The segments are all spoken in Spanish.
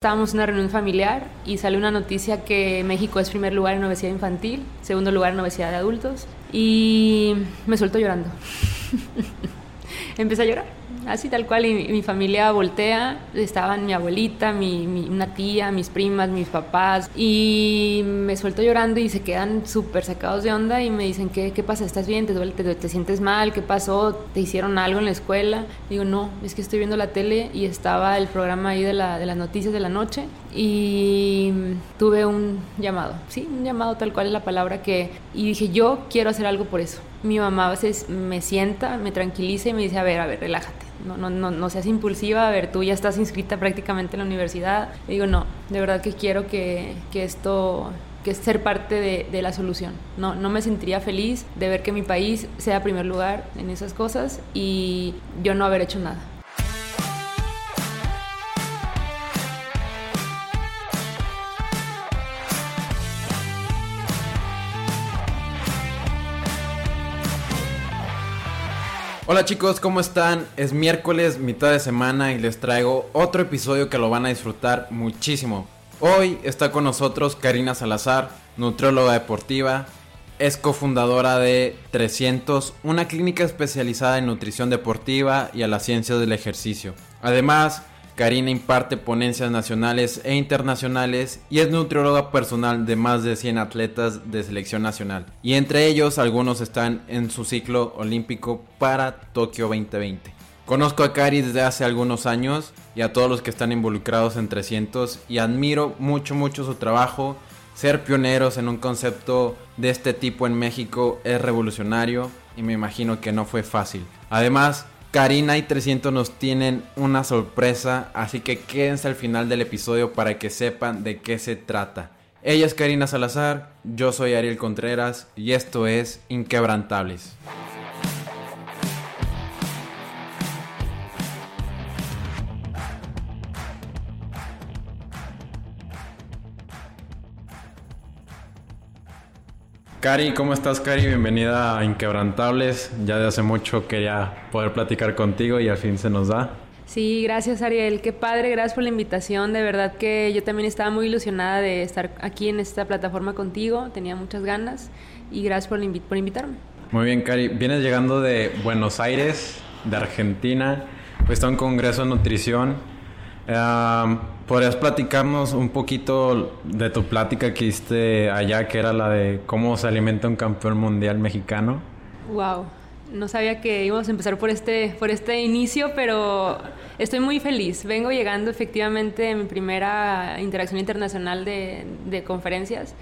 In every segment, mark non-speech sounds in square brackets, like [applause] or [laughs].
Estábamos en una reunión familiar y sale una noticia que México es primer lugar en obesidad infantil, segundo lugar en obesidad de adultos y me suelto llorando. [laughs] Empecé a llorar así tal cual, y, mi familia voltea, estaban mi abuelita, mi, una tía, mis primas, mis papás, y me suelto llorando y se quedan súper sacados de onda y me dicen, ¿qué, qué pasa? ¿Estás bien? ¿Te duele? ¿Te, sientes mal? ¿Qué pasó? ¿Te hicieron algo en la escuela? Digo, no, es que estoy viendo la tele y estaba el programa ahí de, la, de las noticias de la noche y tuve un llamado, sí, un llamado tal cual es la palabra que, y dije, yo quiero hacer algo por eso. Mi mamá a me sienta, me tranquiliza y me dice, a ver, a ver, relájate no, no, no, no seas impulsiva, a ver, tú ya estás inscrita prácticamente en la universidad. Y digo, no, de verdad que quiero que, que esto que ser parte de, de, la solución. No, no me sentiría feliz de ver que mi país sea primer lugar en esas cosas y yo no haber hecho nada. Hola chicos, ¿cómo están? Es miércoles, mitad de semana y les traigo otro episodio que lo van a disfrutar muchísimo. Hoy está con nosotros Karina Salazar, nutrióloga deportiva, es cofundadora de 300, una clínica especializada en nutrición deportiva y a la ciencia del ejercicio. Además, Karina imparte ponencias nacionales e internacionales y es nutrióloga personal de más de 100 atletas de selección nacional. Y entre ellos algunos están en su ciclo olímpico para Tokio 2020. Conozco a Cari desde hace algunos años y a todos los que están involucrados en 300 y admiro mucho mucho su trabajo. Ser pioneros en un concepto de este tipo en México es revolucionario y me imagino que no fue fácil. Además, Karina y 300 nos tienen una sorpresa, así que quédense al final del episodio para que sepan de qué se trata. Ella es Karina Salazar, yo soy Ariel Contreras y esto es Inquebrantables. Cari, ¿cómo estás, Cari? Bienvenida a Inquebrantables. Ya de hace mucho quería poder platicar contigo y al fin se nos da. Sí, gracias Ariel, qué padre, gracias por la invitación, de verdad que yo también estaba muy ilusionada de estar aquí en esta plataforma contigo, tenía muchas ganas y gracias por, por invitarme. Muy bien, Cari, vienes llegando de Buenos Aires, de Argentina, pues está un congreso de nutrición. ¿Podrías platicarnos un poquito de tu plática que hiciste allá, que era la de cómo se alimenta un campeón mundial mexicano? Wow, no sabía que íbamos a empezar por este, por este inicio, pero estoy muy feliz. Vengo llegando efectivamente en mi primera interacción internacional de, de conferencias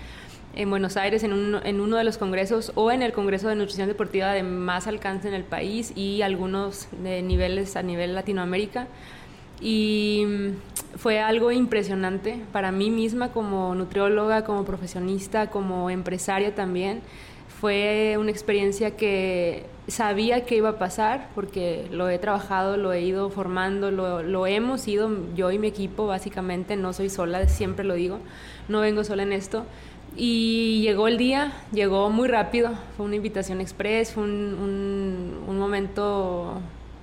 en Buenos Aires, en, un, en, uno de los congresos o en el Congreso de Nutrición Deportiva de más alcance en el país y algunos de niveles a nivel Latinoamérica y mm, fue algo impresionante para mí misma como nutrióloga, como profesionista, como empresaria también. Fue una experiencia que sabía que iba a pasar porque lo he trabajado, lo he ido formando, lo, lo hemos ido yo y mi equipo básicamente, no soy sola, siempre lo digo, no vengo sola en esto. Y llegó el día, llegó muy rápido, fue una invitación express, fue un, un, un momento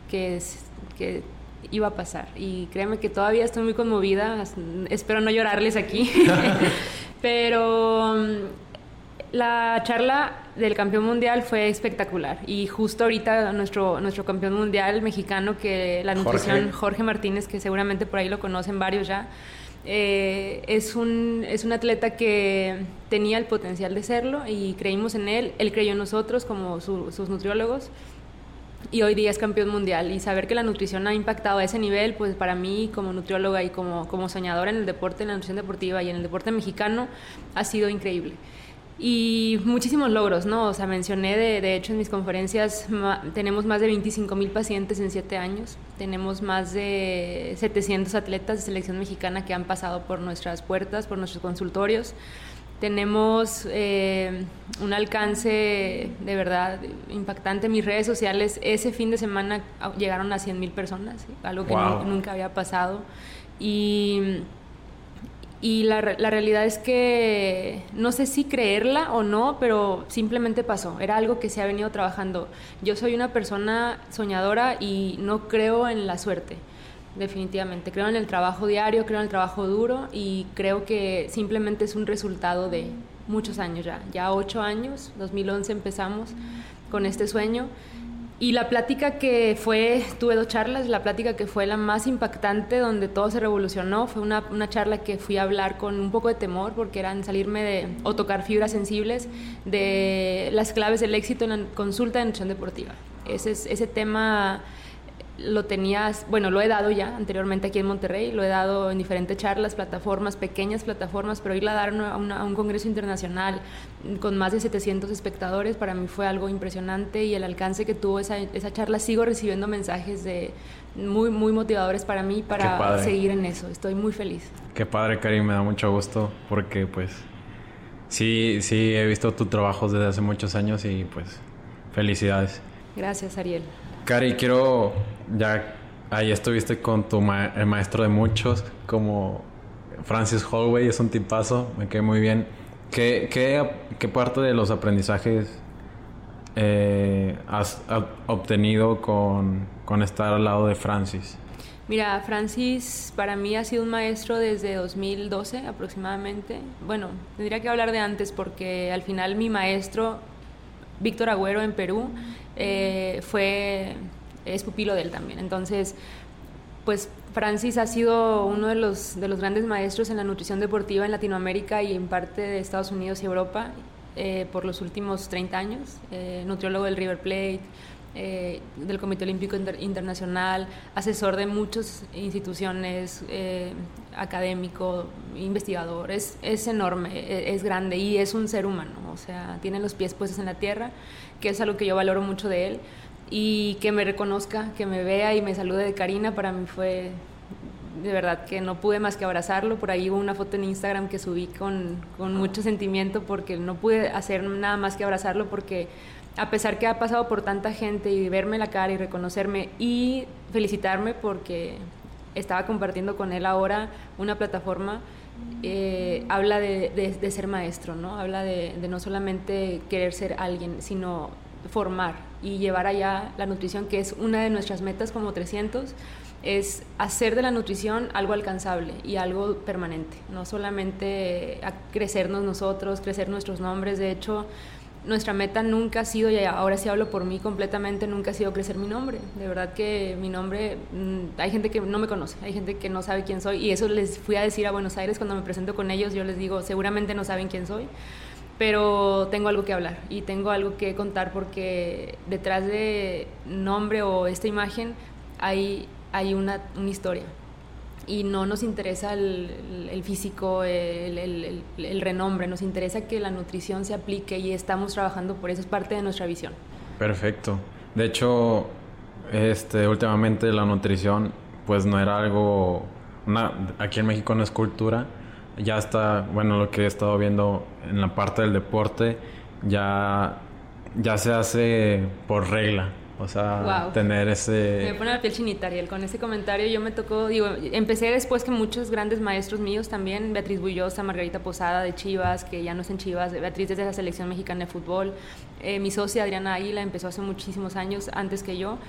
que, que iba a pasar. Y créeme que todavía estoy muy conmovida, espero no llorarles aquí, [laughs] pero mm, la charla del campeón mundial fue espectacular. Y justo ahorita nuestro, nuestro campeón mundial mexicano, que la nutrición Jorge, Martínez, que seguramente por ahí lo conocen varios ya, eh, es, un, es un atleta que tenía el potencial de serlo y creímos en él, él creyó en nosotros como sus nutriólogos y hoy día es campeón mundial y saber que la nutrición ha impactado a ese nivel, pues para mí como nutrióloga y como, como soñadora en el deporte, en la nutrición deportiva y en el deporte mexicano, ha sido increíble. Y muchísimos logros, ¿no? O sea, mencioné, de, de hecho, en mis conferencias tenemos más de 25 mil pacientes en 7 años, tenemos más de 700 atletas de selección mexicana que han pasado por nuestras puertas, por nuestros consultorios. Tenemos eh, un alcance de verdad impactante. Mis redes sociales ese fin de semana llegaron a 100 mil personas, algo que nunca había pasado. Y, y la, la, realidad es que no sé si creerla o no, pero simplemente pasó. Era algo que se ha venido trabajando. Yo soy una persona soñadora y no creo en la suerte definitivamente. Creo en el trabajo diario, creo en el trabajo duro y creo que simplemente es un resultado de muchos años ya, ya ocho años, 2011 empezamos con este sueño. Y la plática que fue, tuve dos charlas, la plática que fue la más impactante, donde todo se revolucionó, fue una, una, charla que fui a hablar con un poco de temor, porque eran salirme de, o tocar fibras sensibles de las claves del éxito en la consulta de nutrición deportiva. Ese, ese tema lo tenías, bueno, lo he dado ya anteriormente aquí en Monterrey, lo he dado en diferentes charlas, plataformas, pequeñas plataformas, pero ir a dar a, un congreso internacional con más de 700 espectadores para mí fue algo impresionante y el alcance que tuvo esa, esa charla, sigo recibiendo mensajes de muy, muy motivadores para mí para seguir en eso, estoy muy feliz. Qué padre, Karim, me da mucho gusto porque pues sí, sí, he visto tu trabajo desde hace muchos años y pues felicidades. Gracias, Ariel. Cari, quiero, ya ahí estuviste con tu el maestro de muchos, como Francis Holloway, es un tipazo, me quedé muy bien. ¿Qué, qué, parte de los aprendizajes eh, has obtenido con, con estar al lado de Francis? Mira, Francis para mí ha sido un maestro desde 2012 aproximadamente. Bueno, tendría que hablar de antes porque al final mi maestro, Víctor Agüero en Perú, eh, fue, es pupilo de él también. Entonces, pues Francis ha sido uno de los, de los grandes maestros en la nutrición deportiva en Latinoamérica y en parte de Estados Unidos y Europa eh, por los últimos 30 años, eh, nutriólogo del River Plate, del Comité Olímpico Internacional, asesor de muchas instituciones, académico, investigador, es, es enorme, es, es, grande y es un ser humano, o sea, tiene los pies puestos en la tierra que es algo que yo valoro mucho de él. Y que me reconozca, que me vea y me salude de Karina, para mí fue de verdad que no pude más que abrazarlo. Por ahí hubo una foto en Instagram que subí con, con, mucho sentimiento porque no pude hacer nada más que abrazarlo porque a pesar que ha pasado por tanta gente y verme la cara y reconocerme y felicitarme porque estaba compartiendo con él ahora una plataforma eh, habla de, ser maestro, ¿no? Habla de, de, no solamente querer ser alguien, sino formar y llevar allá la nutrición, que es una de nuestras metas como 300, es hacer de la nutrición algo alcanzable y algo permanente, no solamente crecernos nosotros, crecer nuestros nombres, de hecho nuestra meta nunca ha sido, y ahora sí hablo por mí completamente, nunca ha sido crecer mi nombre. De verdad que mi nombre, mm, hay gente que no me conoce, hay gente que no sabe quién soy. Y eso les fui a decir a Buenos Aires cuando me presento con ellos. Yo les digo, seguramente no saben quién soy, pero tengo algo que hablar y tengo algo que contar porque detrás de nombre o esta imagen hay, hay una, una historia y no nos interesa el, físico, el, renombre, nos interesa que la nutrición se aplique y estamos trabajando por eso, es parte de nuestra visión. Perfecto. De hecho, este, últimamente la nutrición pues no era algo, una, aquí en México no es cultura, ya está, bueno, lo que he estado viendo en la parte del deporte, ya, ya se hace por regla. O sea, tener ese... Me pone la piel chinita, Ariel. Con ese comentario yo me tocó, digo, empecé después que muchos grandes maestros míos también, Beatriz Bullosa, Margarita Posada de Chivas, que ya no es en Chivas, Beatriz desde la selección mexicana de fútbol, eh, mi socia Adriana Águila empezó hace muchísimos años antes que yo,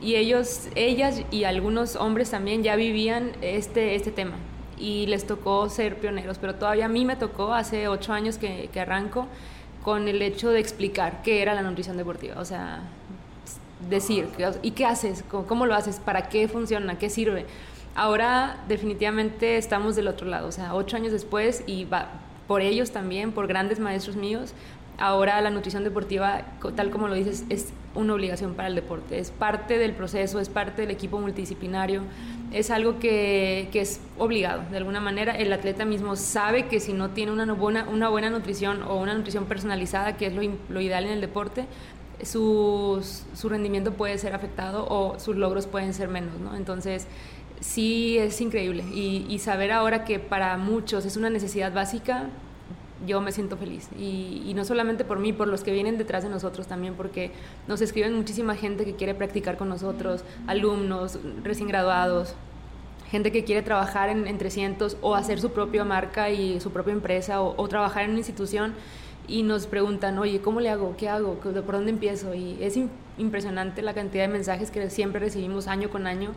y ellos, ellas y algunos hombres también ya vivían este, este tema y les tocó ser pioneros, pero todavía a mí me tocó hace ocho años que, que arranco con el hecho de explicar qué era la nutrición deportiva, o sea decir, ¿y qué haces? ¿Cómo, lo haces? ¿Para qué funciona? ¿Qué sirve? Ahora definitivamente estamos del otro lado, o sea, ocho años después y por ellos también, por grandes maestros míos, ahora la nutrición deportiva, tal como lo dices, es una obligación para el deporte, es parte del proceso, es parte del equipo multidisciplinario, es algo que, que es obligado, de alguna manera el atleta mismo sabe que si no tiene una buena, una buena nutrición o una nutrición personalizada, que es lo, lo ideal en el deporte, su, su rendimiento puede ser afectado o sus logros pueden ser menos, ¿no? Entonces, sí es increíble. Y, saber ahora que para muchos es una necesidad básica, yo me siento feliz. Y, no solamente por mí, por los que vienen detrás de nosotros también, porque nos escriben muchísima gente que quiere practicar con nosotros, alumnos, recién graduados, gente que quiere trabajar en, 300 o hacer su propia marca y su propia empresa o trabajar en una institución y nos preguntan, oye, ¿cómo le hago? ¿Qué hago? ¿Por dónde empiezo? Y es impresionante la cantidad de mensajes que siempre recibimos año con año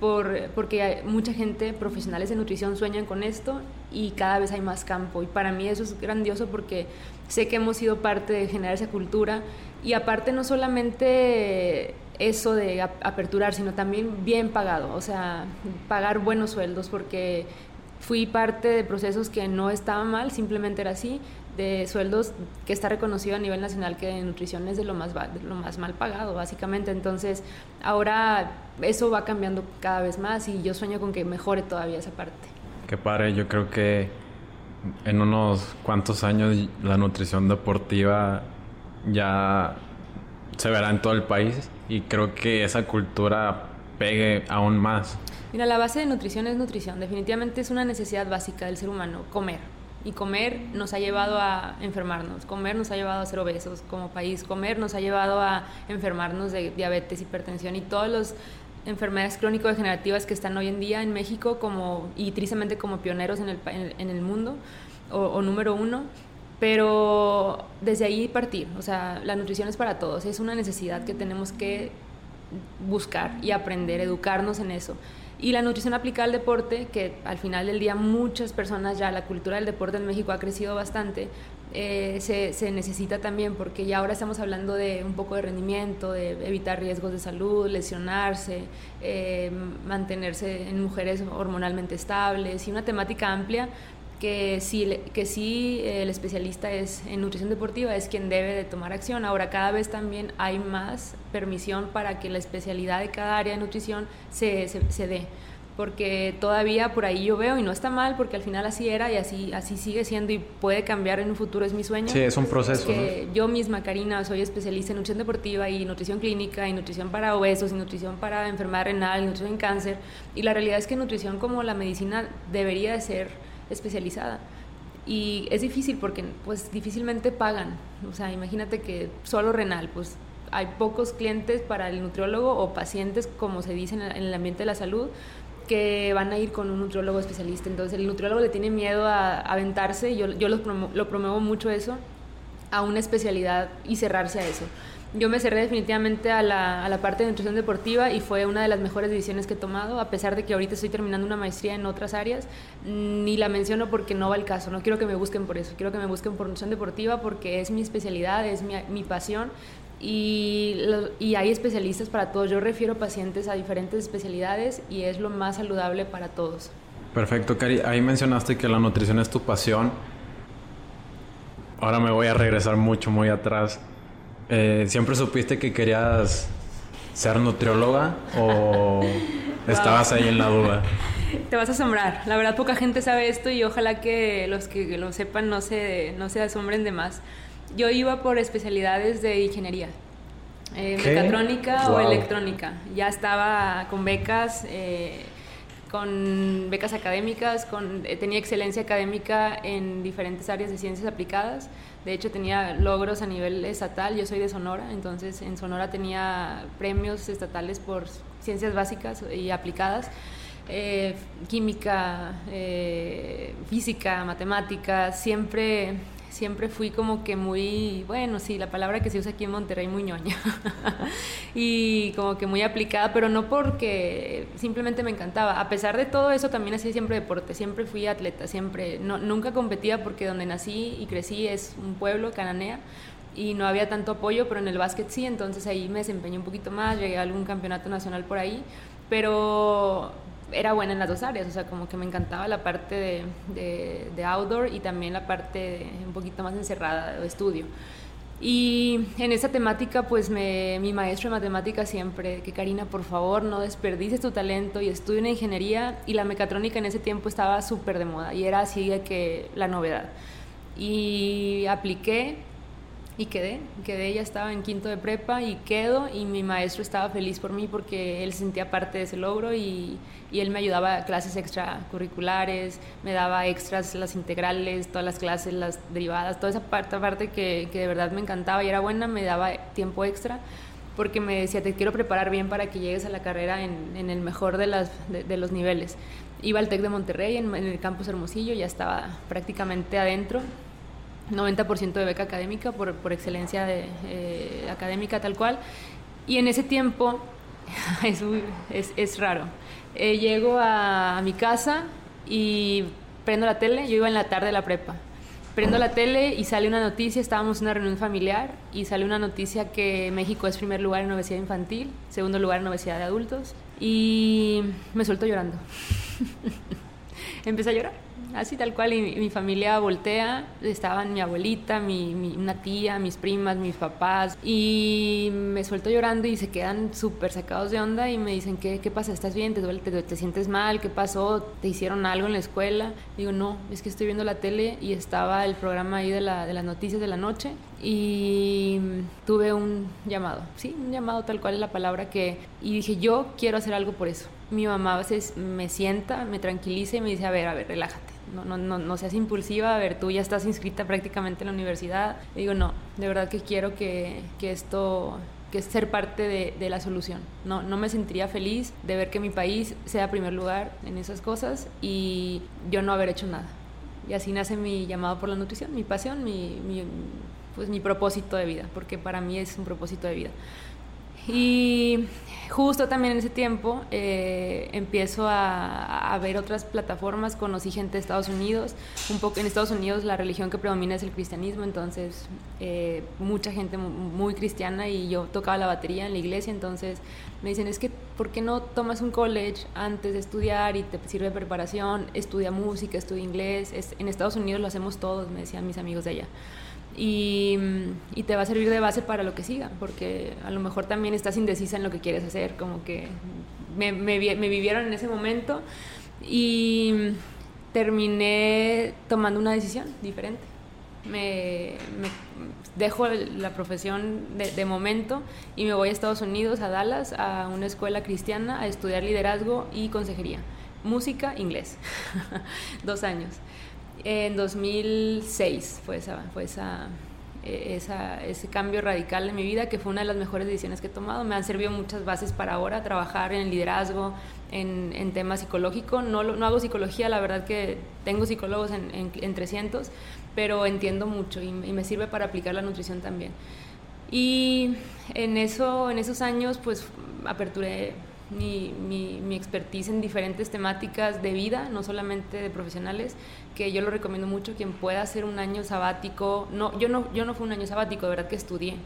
por, porque mucha gente, profesionales de nutrición, sueñan con esto y cada vez hay más campo. Y para mí eso es grandioso porque sé que hemos sido parte de generar esa cultura y aparte no solamente eso de aperturar, sino también bien pagado, o sea, pagar buenos sueldos porque fui parte de procesos que no estaban mal, simplemente era así, de sueldos que está reconocido a nivel nacional que en nutrición es de lo más, lo más mal pagado, básicamente. Entonces, ahora eso va cambiando cada vez más y yo sueño con que mejore todavía esa parte. Qué padre, yo creo que en unos cuantos años la nutrición deportiva ya se verá en todo el país y creo que esa cultura pegue aún más. Mira, la base de nutrición es nutrición. Definitivamente es una necesidad básica del ser humano, comer. Y comer nos ha llevado a enfermarnos, comer nos ha llevado a ser obesos como país, comer nos ha llevado a enfermarnos de diabetes, hipertensión y todas las enfermedades crónico-degenerativas que están hoy en día en México como, y tristemente como pioneros en el, en el mundo o, o número uno pero desde ahí partir, o sea, la nutrición es para todos, es una necesidad que tenemos que buscar y aprender, educarnos en eso. Y la nutrición aplicada al deporte, que al final del día muchas personas ya, la cultura del deporte en México ha crecido bastante, eh, se, se, necesita también porque ya ahora estamos hablando de un poco de rendimiento, de evitar riesgos de salud, lesionarse, eh, mantenerse en mujeres hormonalmente estables y una temática amplia que sí, que sí el especialista es en nutrición deportiva es quien debe de tomar acción. Ahora cada vez también hay más permisión para que la especialidad de cada área de nutrición se, se, dé porque todavía por ahí yo veo y no está mal porque al final así era y así así sigue siendo y puede cambiar en un futuro es mi sueño. Sí, es un proceso. que Yo misma, Karina, soy especialista en nutrición deportiva y nutrición clínica y nutrición para obesos y nutrición para enfermedad renal y nutrición en cáncer y la realidad es que nutrición como la medicina debería de ser especializada. Y es difícil porque pues difícilmente pagan. O sea, imagínate que solo renal, pues hay pocos clientes para el nutriólogo o pacientes, como se dice en el ambiente de la salud, que van a ir con un nutriólogo especialista. Entonces el nutriólogo le tiene miedo a aventarse, yo, yo lo, lo promuevo mucho eso, a una especialidad y cerrarse a eso yo me cerré definitivamente a la, a la, parte de nutrición deportiva y fue una de las mejores decisiones que he tomado, a pesar de que ahorita estoy terminando una maestría en otras áreas, ni la menciono porque no va el caso, no quiero que me busquen por eso, quiero que me busquen por nutrición deportiva porque es mi especialidad, es mi, mi pasión y, y, hay especialistas para todos. Yo refiero pacientes a diferentes especialidades y es lo más saludable para todos. Perfecto, Cari. Ahí mencionaste que la nutrición es tu pasión. Ahora me voy a regresar mucho, muy atrás. Eh, ¿Siempre supiste que querías ser nutrióloga o [laughs] estabas ahí en la duda? Te vas a asombrar. La verdad, poca gente sabe esto y ojalá que los que lo sepan no se, no se asombren de más. Yo iba por especialidades de ingeniería. Eh, mecatrónica o electrónica. Ya estaba con becas, eh, con becas académicas, con, eh, tenía excelencia académica en diferentes áreas de ciencias aplicadas. De hecho, tenía logros a nivel estatal. Yo soy de Sonora, entonces en Sonora tenía premios estatales por ciencias básicas y aplicadas. Eh, química, eh, física, matemáticas, siempre siempre fui como que muy, bueno, sí, la palabra que se usa aquí en Monterrey, muy ñoña. [laughs] y como que muy aplicada, pero no porque simplemente me encantaba. A pesar de todo eso, también hacía siempre deporte, siempre fui atleta, siempre, no, nunca competía porque donde nací y crecí es un pueblo, Cananea, y no había tanto apoyo, pero en el básquet sí, entonces ahí me desempeñé un poquito más, llegué a algún campeonato nacional por ahí, pero era buena en las dos áreas, o sea, como que me encantaba la parte de, de, outdoor y también la parte un poquito más encerrada de estudio. Y en esa temática, pues mi maestro de matemáticas siempre, que Karina, por favor, no desperdices tu talento y estudia una ingeniería. Y la mecatrónica en ese tiempo estaba súper de moda y era así que la novedad. Y apliqué y quedé, quedé, ya estaba en quinto de prepa y quedo y mi maestro estaba feliz por mí porque él sentía parte de ese logro y, él me ayudaba a clases extracurriculares, me daba extras las integrales, todas las clases, las derivadas, toda esa parte, parte que, de verdad me encantaba y era buena, me daba tiempo extra porque me decía, te quiero preparar bien para que llegues a la carrera en, el mejor de, los niveles. Iba al TEC de Monterrey, en, en el campus Hermosillo, ya estaba prácticamente adentro 90% de beca académica por, por excelencia de, eh, académica tal cual. Y en ese tiempo [laughs] es, es, es, raro. Eh, llego a, a mi casa y prendo la tele, yo iba en la tarde de la prepa. Prendo la tele y sale una noticia, estábamos en una reunión familiar y sale una noticia que México es primer lugar en obesidad infantil, segundo lugar en obesidad de adultos y me suelto llorando. [laughs] Empecé a llorar así tal cual, y mi, familia voltea, estaban mi abuelita, mi, una tía, mis primas, mis papás, y me suelto llorando y se quedan súper sacados de onda y me dicen, ¿qué, qué pasa? ¿Estás bien? ¿Te duele? ¿Te, sientes mal? ¿Qué pasó? ¿Te hicieron algo en la escuela? Digo, no, es que estoy viendo la tele y estaba el programa ahí de, la, de las noticias de la noche y tuve un llamado, sí, un llamado tal cual es la palabra que, y dije, yo quiero hacer algo por eso. Mi mamá a veces me sienta, me tranquiliza y me dice, a ver, a ver, relájate no, no, no, seas impulsiva, a ver, tú ya estás inscrita prácticamente en la universidad. digo, no, de verdad que quiero que, que esto que ser parte de, la solución. No, no me sentiría feliz de ver que mi país sea primer lugar en esas cosas y yo no haber hecho nada. Y así nace mi llamado por la nutrición, mi pasión, mi, pues mi propósito de vida, porque para mí es un propósito de vida. Y justo también en ese tiempo eh, empiezo a, ver otras plataformas, conocí gente de Estados Unidos, un poco en Estados Unidos la religión que predomina es el cristianismo, entonces eh, mucha gente muy cristiana y yo tocaba la batería en la iglesia, entonces me dicen, es que, ¿por qué no tomas un college antes de estudiar y te sirve de preparación? Estudia música, estudia inglés, en Estados Unidos lo hacemos todos, me decían mis amigos de allá y, te va a servir de base para lo que siga, porque a lo mejor también estás indecisa en lo que quieres hacer, como que me, vivieron en ese momento y terminé tomando una decisión diferente. Me, dejo la profesión de, de, momento y me voy a Estados Unidos, a Dallas, a una escuela cristiana a estudiar liderazgo y consejería. Música, inglés. [laughs] Dos años. En 2006 fue, esa, fue esa, e, esa, ese cambio radical en mi vida, que fue una de las mejores decisiones que he tomado. Me han servido muchas bases para ahora trabajar en liderazgo, en, en temas psicológicos. No, no hago psicología, la verdad que tengo psicólogos en, en, en 300, pero entiendo mucho y, y, me sirve para aplicar la nutrición también. Y en, eso, en esos años, pues aperturé mi, mi, mi, expertise en diferentes temáticas de vida, no solamente de profesionales, que yo lo recomiendo mucho, quien pueda hacer un año sabático, no, yo no, yo no fui un año sabático, de verdad que estudié,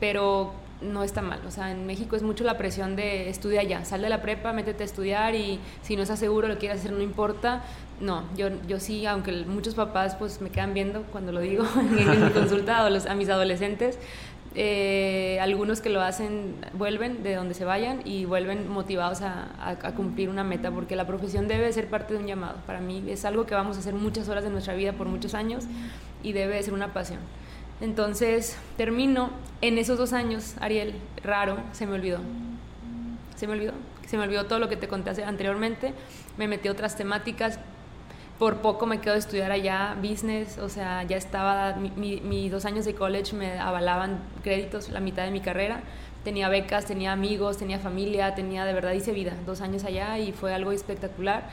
pero no está mal, o sea, en México es mucho la presión de estudia ya, sal de la prepa, métete a estudiar y si no estás seguro lo quieres hacer, no importa, no, yo, yo sí, aunque muchos papás pues me quedan viendo cuando lo digo [laughs] en, mi consulta a, los, a mis adolescentes, eh, algunos que lo hacen vuelven de donde se vayan y vuelven motivados a, a, cumplir una meta, porque la profesión debe ser parte de un llamado. Para mí es algo que vamos a hacer muchas horas de nuestra vida por muchos años y debe ser una pasión. Entonces termino, en esos dos años, Ariel, raro, se me olvidó. Se me olvidó. Se me olvidó todo lo que te conté anteriormente. Me metí a otras temáticas, por poco me quedo a estudiar allá business, o sea, ya estaba, mis mi, dos años de college me avalaban créditos, la mitad de mi carrera, tenía becas, tenía amigos, tenía familia, tenía, de verdad hice vida, dos años allá y fue algo espectacular.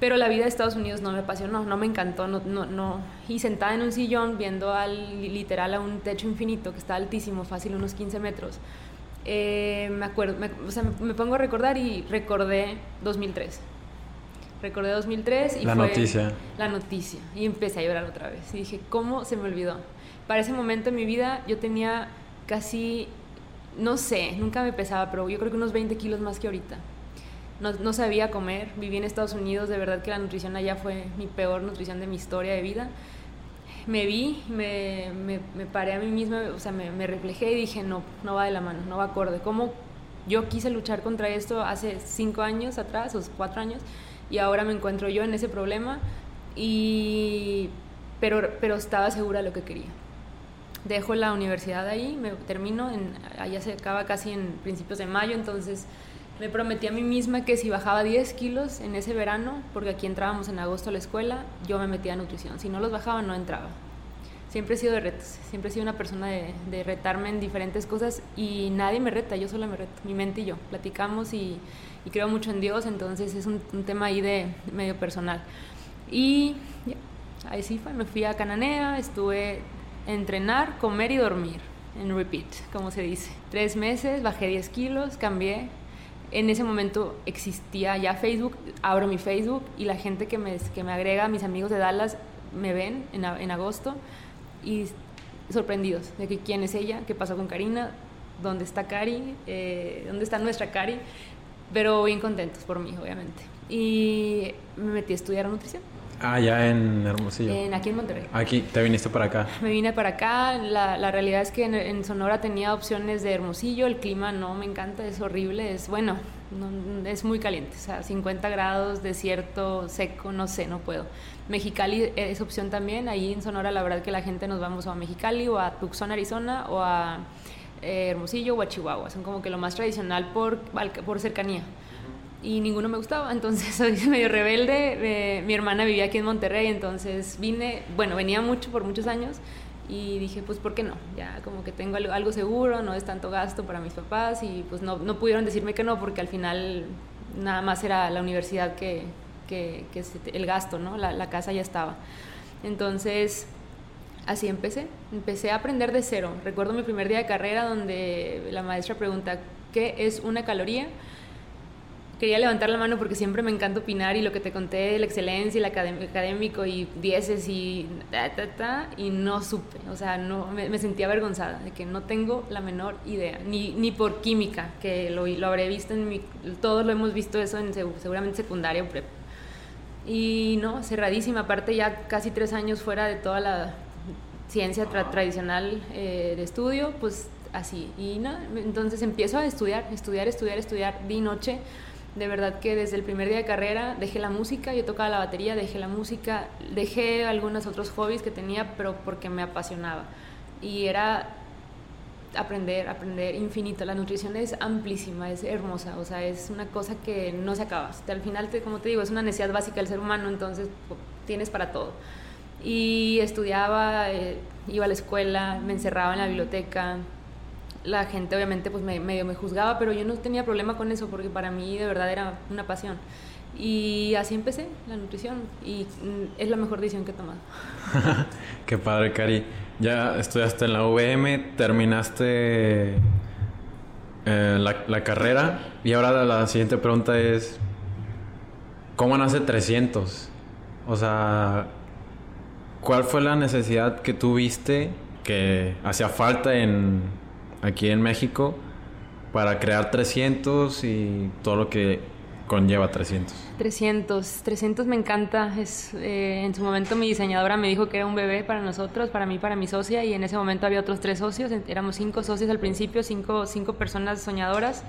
Pero la vida de Estados Unidos no me apasionó, no me encantó, no, no, no. Y sentada en un sillón viendo al, literal a un techo infinito que está altísimo, fácil, unos 15 metros, eh, me acuerdo, o sea, me pongo a recordar y recordé 2003 recordé 2003 y la fue noticia. la noticia. Y empecé a llorar otra vez. Y dije cómo se me olvidó para ese momento en mi vida yo tenía casi no sé nunca me pesaba pero yo creo que unos 20 kilos más que ahorita. No, no sabía comer viví en Estados Unidos de verdad que la nutrición allá fue mi peor nutrición de mi historia de vida. Me vi, me, me, me paré a mí misma, o sea, me, me, reflejé y dije, no, no va de la mano, no va acorde. ¿Cómo yo quise luchar contra esto hace cinco años atrás, o cuatro años, y ahora me encuentro yo en ese problema, y, pero, pero estaba segura de lo que quería. Dejo la universidad ahí, me termino, en, allá se acaba casi en principios de mayo, entonces me prometí a mí misma que si bajaba 10 kilos en ese verano, porque aquí entrábamos en agosto a la escuela, yo me metía a nutrición. Si no los bajaba, no entraba. Siempre he sido de retos, siempre he sido una persona de, de retarme en diferentes cosas y nadie me reta, yo solo me reto, mi mente y yo. Platicamos y, y creo mucho en Dios, entonces es un, un tema ahí de medio personal. Y ya, ahí sí fue, me fui a Cananea, estuve a entrenar, comer y dormir, en repeat, como se dice. Tres meses, bajé 10 kilos, cambié. en ese momento existía ya Facebook, abro mi Facebook y la gente que me, que me agrega, mis amigos de Dallas, me ven en, en agosto y sorprendidos de que quién es ella, qué pasó con Karina, dónde está Cari, eh, dónde está nuestra Cari, pero bien contentos por mí, obviamente. Y me metí a estudiar nutrición. Ah, ya en Hermosillo. En, aquí en Monterrey. Aquí, te viniste para acá. Me vine para acá. La, la realidad es que en, Sonora tenía opciones de Hermosillo. El clima no me encanta, es horrible. Es bueno, es muy caliente. O sea, 50 grados, desierto, seco, no sé, no puedo. Mexicali es opción también. Ahí en Sonora, la verdad que la gente nos vamos a Mexicali o a Tucson, Arizona o a eh, Hermosillo o a Chihuahua. Son como que lo más tradicional por, por cercanía y ninguno me gustaba, entonces [laughs] soy medio rebelde. mi hermana vivía aquí en Monterrey, entonces vine, bueno, venía mucho por muchos años y dije, pues, ¿por qué no? Ya como que tengo algo, seguro, no es tanto gasto para mis papás y pues no, no pudieron decirme que no porque al final nada más era la universidad que, que, que el gasto, ¿no? La, la casa ya estaba. Entonces, así empecé. Empecé a aprender de cero. Recuerdo mi primer día de carrera donde la maestra pregunta, ¿qué es una caloría? quería levantar la mano porque siempre me encanta opinar y lo que te conté la excelencia y el académico y dieces y ta, ta, ta, y no supe, o sea, no, me, sentía avergonzada de que no tengo la menor idea, ni, ni por química, que lo, lo habré visto en mi, todos lo hemos visto eso en seguramente secundaria o prep. Y no, cerradísima, aparte ya casi tres años fuera de toda la ciencia tradicional eh, de estudio, pues así. Y no, entonces empiezo a estudiar, estudiar, estudiar, estudiar, di noche de verdad que desde el primer día de carrera dejé la música, yo tocaba la batería, dejé la música, dejé algunos otros hobbies que tenía, pero porque me apasionaba. Y era aprender, aprender infinito. La nutrición es amplísima, es hermosa, o sea, es una cosa que no se acaba. Al final, como te digo, es una necesidad básica del ser humano, entonces tienes para todo. Y estudiaba, eh, iba a la escuela, me encerraba en la biblioteca, la gente obviamente pues me, medio me juzgaba, pero yo no tenía problema con eso porque para mí de verdad era una pasión. Y así empecé la nutrición y mm, es la mejor decisión que he tomado. [laughs] Qué padre, Cari. Ya estudiaste en la UVM, terminaste eh, la, la, carrera y ahora la siguiente pregunta es, ¿cómo nace 300? O sea, ¿cuál fue la necesidad que tuviste que hacía falta en aquí en México para crear 300 y todo lo que conlleva 300. 300, 300 me encanta. Es, eh, en su momento mi diseñadora me dijo que era un bebé para nosotros, para mí, para mi socia, y en ese momento había otros tres socios, éramos cinco socios al principio, cinco, cinco personas soñadoras,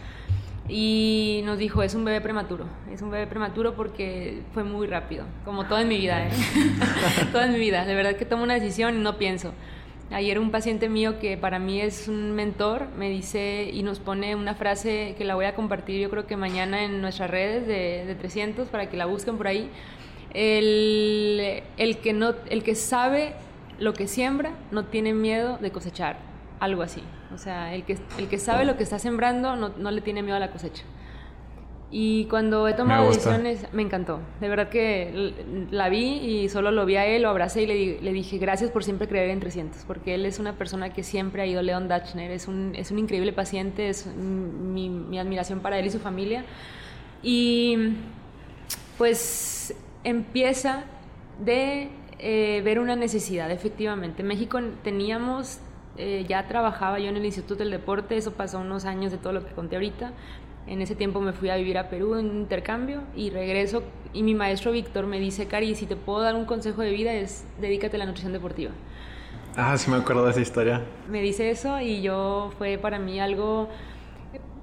y nos dijo, es un bebé prematuro, es un bebé prematuro porque fue muy rápido, como toda en mi vida, ¿eh? [laughs] toda en mi vida, de verdad que tomo una decisión y no pienso. Ayer un paciente mío que para mí es un mentor me dice y nos pone una frase que la voy a compartir yo creo que mañana en nuestras redes de, de 300 para que la busquen por ahí. El, el, que no, el que sabe lo que siembra no tiene miedo de cosechar, algo así. O sea, el que, el que sabe lo que está sembrando no, no le tiene miedo a la cosecha. Y cuando he tomado decisiones, me encantó. De verdad que la vi y solo lo vi a él, lo abracé y le, le, dije gracias por siempre creer en 300, porque él es una persona que siempre ha ido, Leon Dachner, es un, es un increíble paciente, es mi, mi admiración para él y su familia. Y pues empieza de eh, ver una necesidad, efectivamente. En México teníamos, eh, ya trabajaba yo en el Instituto del Deporte, eso pasó unos años de todo lo que conté ahorita, en ese tiempo me fui a vivir a Perú en intercambio y regreso y mi maestro Víctor me dice, Cari, si te puedo dar un consejo de vida es dedícate a la nutrición deportiva. Ah, sí me acuerdo de esa historia. Me dice eso y yo fue para mí algo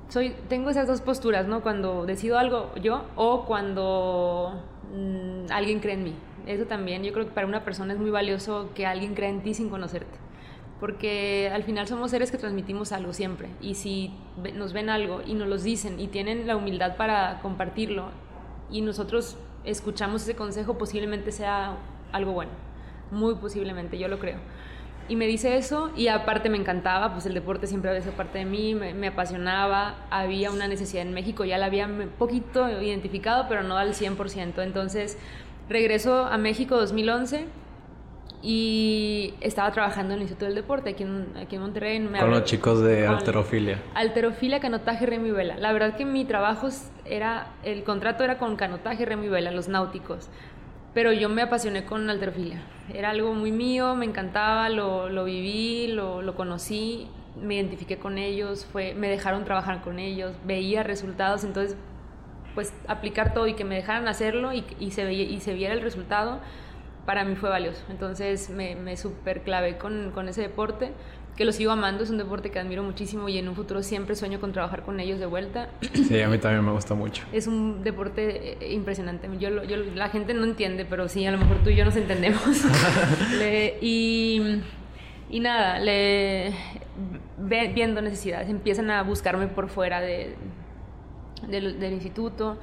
soy tengo esas dos posturas, ¿no? Cuando decido algo yo o cuando mm, alguien cree en mí. Eso también, yo creo que para una persona es muy valioso que alguien crea en ti sin conocerte porque al final somos seres que transmitimos algo siempre y si nos ven algo y nos lo dicen y tienen la humildad para compartirlo y nosotros escuchamos ese consejo, posiblemente sea algo bueno, muy posiblemente, yo lo creo. Y me dice eso y aparte me encantaba, pues el deporte siempre había sido parte de mí, me, apasionaba, había una necesidad en México, ya la había poquito identificado, pero no al 100%. Entonces regreso a México 2011 y estaba trabajando en el Instituto del Deporte aquí en, aquí en Monterrey. Me con los chicos de alterofilia. Alterofilia, canotaje, remo y vela. La verdad que mi trabajo era, el contrato era con canotaje, remo y vela, los náuticos. Pero yo me apasioné con alterofilia. Era algo muy mío, me encantaba, lo, lo viví, lo, lo, conocí, me identifiqué con ellos, fue, me dejaron trabajar con ellos, veía resultados, entonces pues aplicar todo y que me dejaran hacerlo y, y se, veía, y se viera el resultado para mí fue valioso. Entonces me, me super clavé con, con, ese deporte, que lo sigo amando, es un deporte que admiro muchísimo y en un futuro siempre sueño con trabajar con ellos de vuelta. Sí, a mí también me gusta mucho. Es un deporte eh, impresionante. Yo, yo, la gente no entiende, pero sí, a lo mejor tú y yo nos entendemos. [laughs] y, y nada, le, viendo necesidades, empiezan a buscarme por fuera de, del instituto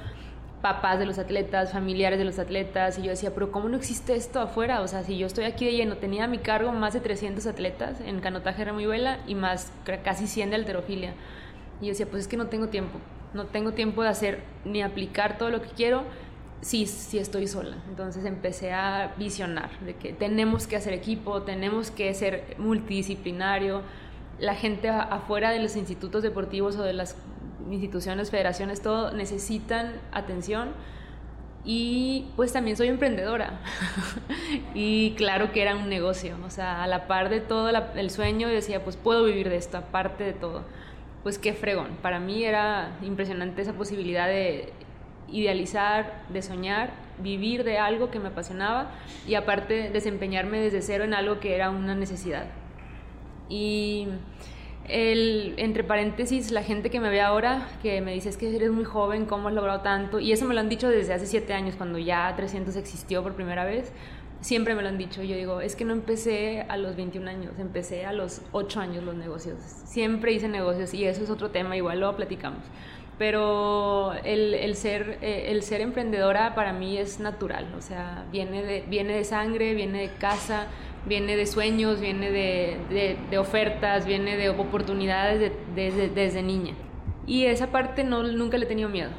papás de los atletas, familiares de los atletas, y yo decía, pero ¿cómo no existe esto afuera? O sea, si yo estoy aquí de lleno, tenía a mi cargo más de 300 atletas en canotaje, remo y vela, y más casi 100 de alterofilia. Y yo decía, pues es que no tengo tiempo, no tengo tiempo de hacer ni aplicar todo lo que quiero si, si estoy sola. Entonces empecé a visionar de que tenemos que hacer equipo, tenemos que ser multidisciplinario. La gente afuera de los institutos deportivos o de las instituciones, federaciones, todo, necesitan atención. Y pues también soy emprendedora. [laughs] y claro que era un negocio. O sea, a la par de todo el sueño, decía, pues puedo vivir de esto, aparte de todo. Pues qué fregón. Para mí era impresionante esa posibilidad de idealizar, de soñar, vivir de algo que me apasionaba y aparte desempeñarme desde cero en algo que era una necesidad. Y el, entre paréntesis, la gente que me ve ahora, que me dice es que eres muy joven, ¿cómo has logrado tanto? Y eso me lo han dicho desde hace siete años, cuando ya 300 existió por primera vez. Siempre me lo han dicho. Yo digo, es que no empecé a los 21 años, empecé a los 8 años los negocios. Siempre hice negocios y eso es otro tema, igual lo platicamos. Pero el, el ser, eh, el ser emprendedora para mí es natural, o sea, viene de, viene de sangre, viene de casa, viene de sueños, viene de, de, ofertas, viene de oportunidades desde niña. Y esa parte no, nunca le he tenido miedo.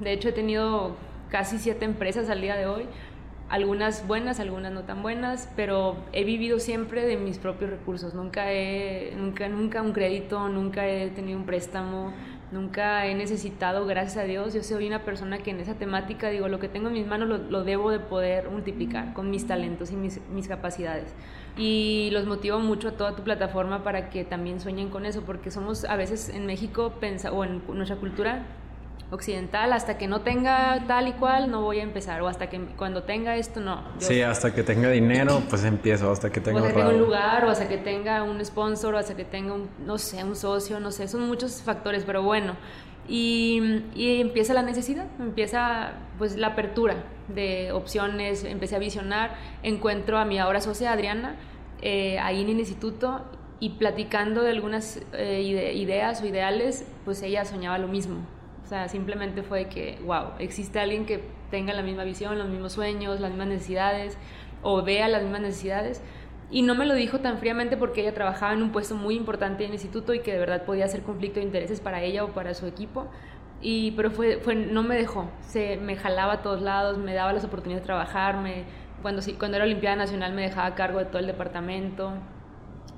De hecho, he tenido casi siete empresas al día de hoy, algunas buenas, algunas no tan buenas, pero he vivido siempre de mis propios recursos. Nunca he, nunca, nunca un crédito, nunca he tenido un préstamo, Nunca he necesitado, gracias a Dios, yo soy una persona que en esa temática digo, lo que tengo en mis manos lo, debo de poder multiplicar con mis talentos y mis, mis, capacidades. Y los motivo mucho a toda tu plataforma para que también sueñen con eso, porque somos a veces en México, o en nuestra cultura, occidental, hasta que no tenga tal y cual, no voy a empezar, o hasta que cuando tenga esto, no. sí, hasta que tenga dinero, pues empiezo, hasta que tenga, o hasta que tenga un lugar, o hasta que tenga un sponsor, o hasta que tenga un, no sé, un socio, no sé, son muchos factores, pero bueno. Y, y empieza la necesidad, empieza pues la apertura de opciones, empecé a visionar, encuentro a mi ahora socia Adriana, eh, ahí en el instituto, y platicando de algunas eh, ideas o ideales, pues ella soñaba lo mismo, o sea, simplemente fue que, wow, existe alguien que tenga la misma visión, los mismos sueños, las mismas necesidades, o vea las mismas necesidades. Y no me lo dijo tan fríamente porque ella trabajaba en un puesto muy importante en el instituto y que de verdad podía ser conflicto de intereses para ella o para su equipo. Y, pero fue, fue, no me dejó, se, me jalaba a todos lados, me daba las oportunidades de trabajar, me, cuando, cuando era Olimpiada Nacional me dejaba a cargo de todo el departamento.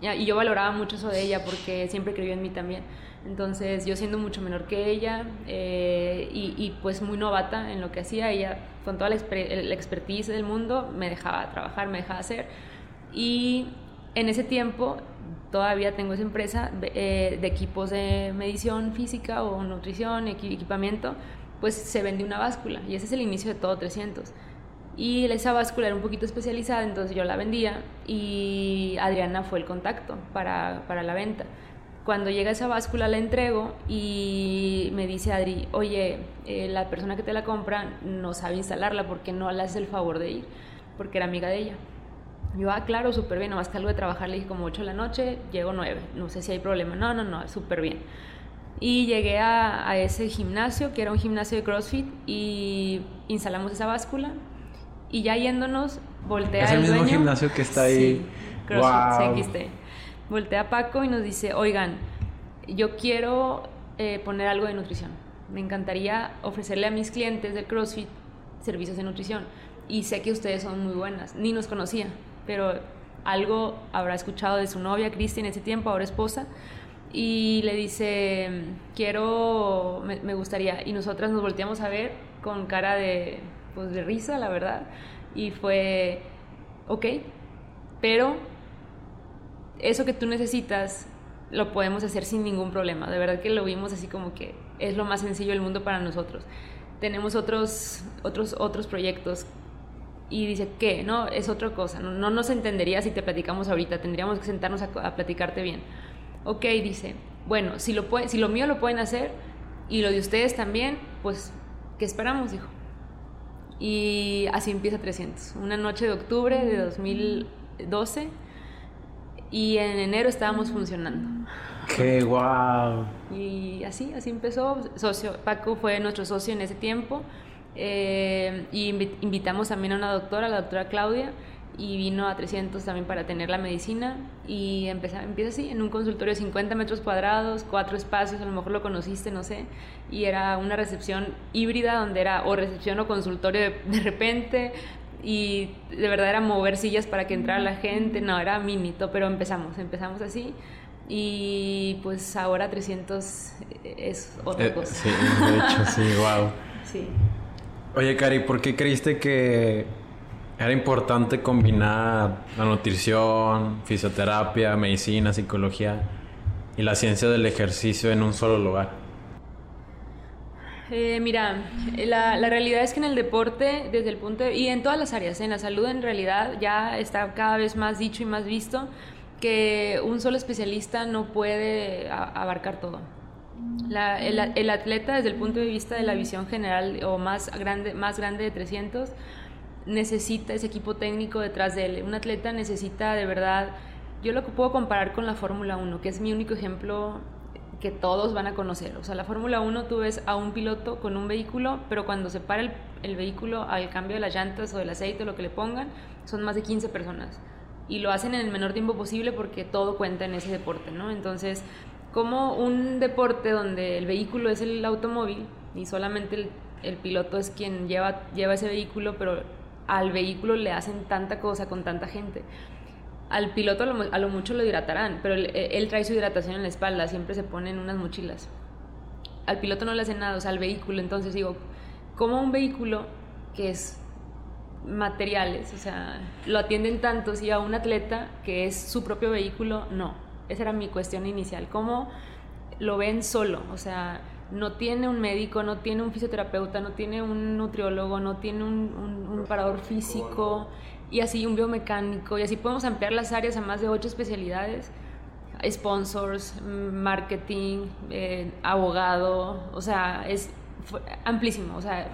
Y yo valoraba mucho eso de ella porque siempre creyó en mí también. Entonces yo siendo mucho menor que ella eh, y, pues muy novata en lo que hacía, ella con toda la, expertise del mundo me dejaba trabajar, me dejaba hacer. Y en ese tiempo todavía tengo esa empresa de, eh, equipos de medición física o nutrición, equipamiento, pues se vende una báscula y ese es el inicio de todo 300. Y esa báscula era un poquito especializada, entonces yo la vendía y Adriana fue el contacto para, para la venta. Cuando llega esa báscula la entrego y me dice Adri, oye, eh, la persona que te la compra no sabe instalarla porque no le haces el favor de ir, porque era amiga de ella. Yo, ah, claro, súper bien, nomás que algo de trabajar le dije como 8 de la noche, llego 9, no sé si hay problema. No, no, no, súper bien. Y llegué a, a, ese gimnasio, que era un gimnasio de CrossFit, y instalamos esa báscula. Y ya yéndonos, voltea ¿Es el, mismo gimnasio que está ahí. Sí, CrossFit, wow voltea a Paco y nos dice, oigan, yo quiero eh, poner algo de nutrición. Me encantaría ofrecerle a mis clientes de CrossFit servicios de nutrición. Y sé que ustedes son muy buenas. Ni nos conocía, pero algo habrá escuchado de su novia, Cristi, en ese tiempo, ahora esposa, y le dice, quiero, me, gustaría, y nosotras nos volteamos a ver con cara de, pues, de risa, la verdad, y fue, ok, pero eso que tú necesitas lo podemos hacer sin ningún problema. De verdad que lo vimos así como que es lo más sencillo del mundo para nosotros. Tenemos otros, otros, otros proyectos. Y dice, ¿qué? No, es otra cosa. No, nos entendería si te platicamos ahorita. Tendríamos que sentarnos a, platicarte bien. Ok, dice, bueno, si lo, si lo mío lo pueden hacer y lo de ustedes también, pues, ¿qué esperamos? Dijo. Y así empieza 300. Una noche de octubre de 2012 y en enero estábamos funcionando. ¡Qué guau! Y así, así empezó. Socio, Paco fue nuestro socio en ese tiempo. Eh, y invitamos también a una doctora, la doctora Claudia, y vino a 300 también para tener la medicina. Y empieza, empieza así, en un consultorio de 50 metros cuadrados, cuatro espacios, a lo mejor lo conociste, no sé. Y era una recepción híbrida donde era o recepción o consultorio de, de repente, y de verdad era mover sillas para que entrara la gente, no, era minito, pero empezamos, empezamos así y pues ahora 300 es otra eh, cosa. Sí, de hecho, sí, [laughs] wow. Sí. Oye, Cari, ¿por qué creíste que era importante combinar la nutrición, fisioterapia, medicina, psicología y la ciencia del ejercicio en un solo lugar? Eh, mira, la, la, realidad es que en el deporte, desde el punto y en todas las áreas, en la salud en realidad ya está cada vez más dicho y más visto que un solo especialista no puede abarcar todo. La, el, el, atleta desde el punto de vista de la visión general o más grande, más grande de 300 necesita ese equipo técnico detrás de él. Un atleta necesita de verdad, yo lo puedo comparar con la Fórmula 1, que es mi único ejemplo que todos van a conocer. O sea, la Fórmula 1 tú ves a un piloto con un vehículo, pero cuando se para el, vehículo al cambio de las llantas o del aceite o lo que le pongan, son más de 15 personas. Y lo hacen en el menor tiempo posible porque todo cuenta en ese deporte, ¿no? Entonces, como un deporte donde el vehículo es el automóvil y solamente el, el piloto es quien lleva, lleva ese vehículo, pero al vehículo le hacen tanta cosa con tanta gente al piloto a lo, mucho lo hidratarán, pero él, trae su hidratación en la espalda, siempre se pone en unas mochilas. Al piloto no le hacen nada, o sea, al vehículo. Entonces digo, ¿cómo un vehículo que es materiales, o sea, lo atienden tanto si a un atleta que es su propio vehículo, no? Esa era mi cuestión inicial. ¿Cómo lo ven solo? O sea, no tiene un médico, no tiene un fisioterapeuta, no tiene un nutriólogo, no tiene un, un, un parador físico y así un biomecánico y así podemos ampliar las áreas a más de ocho especialidades sponsors, marketing, eh, abogado, o sea, es amplísimo, o sea,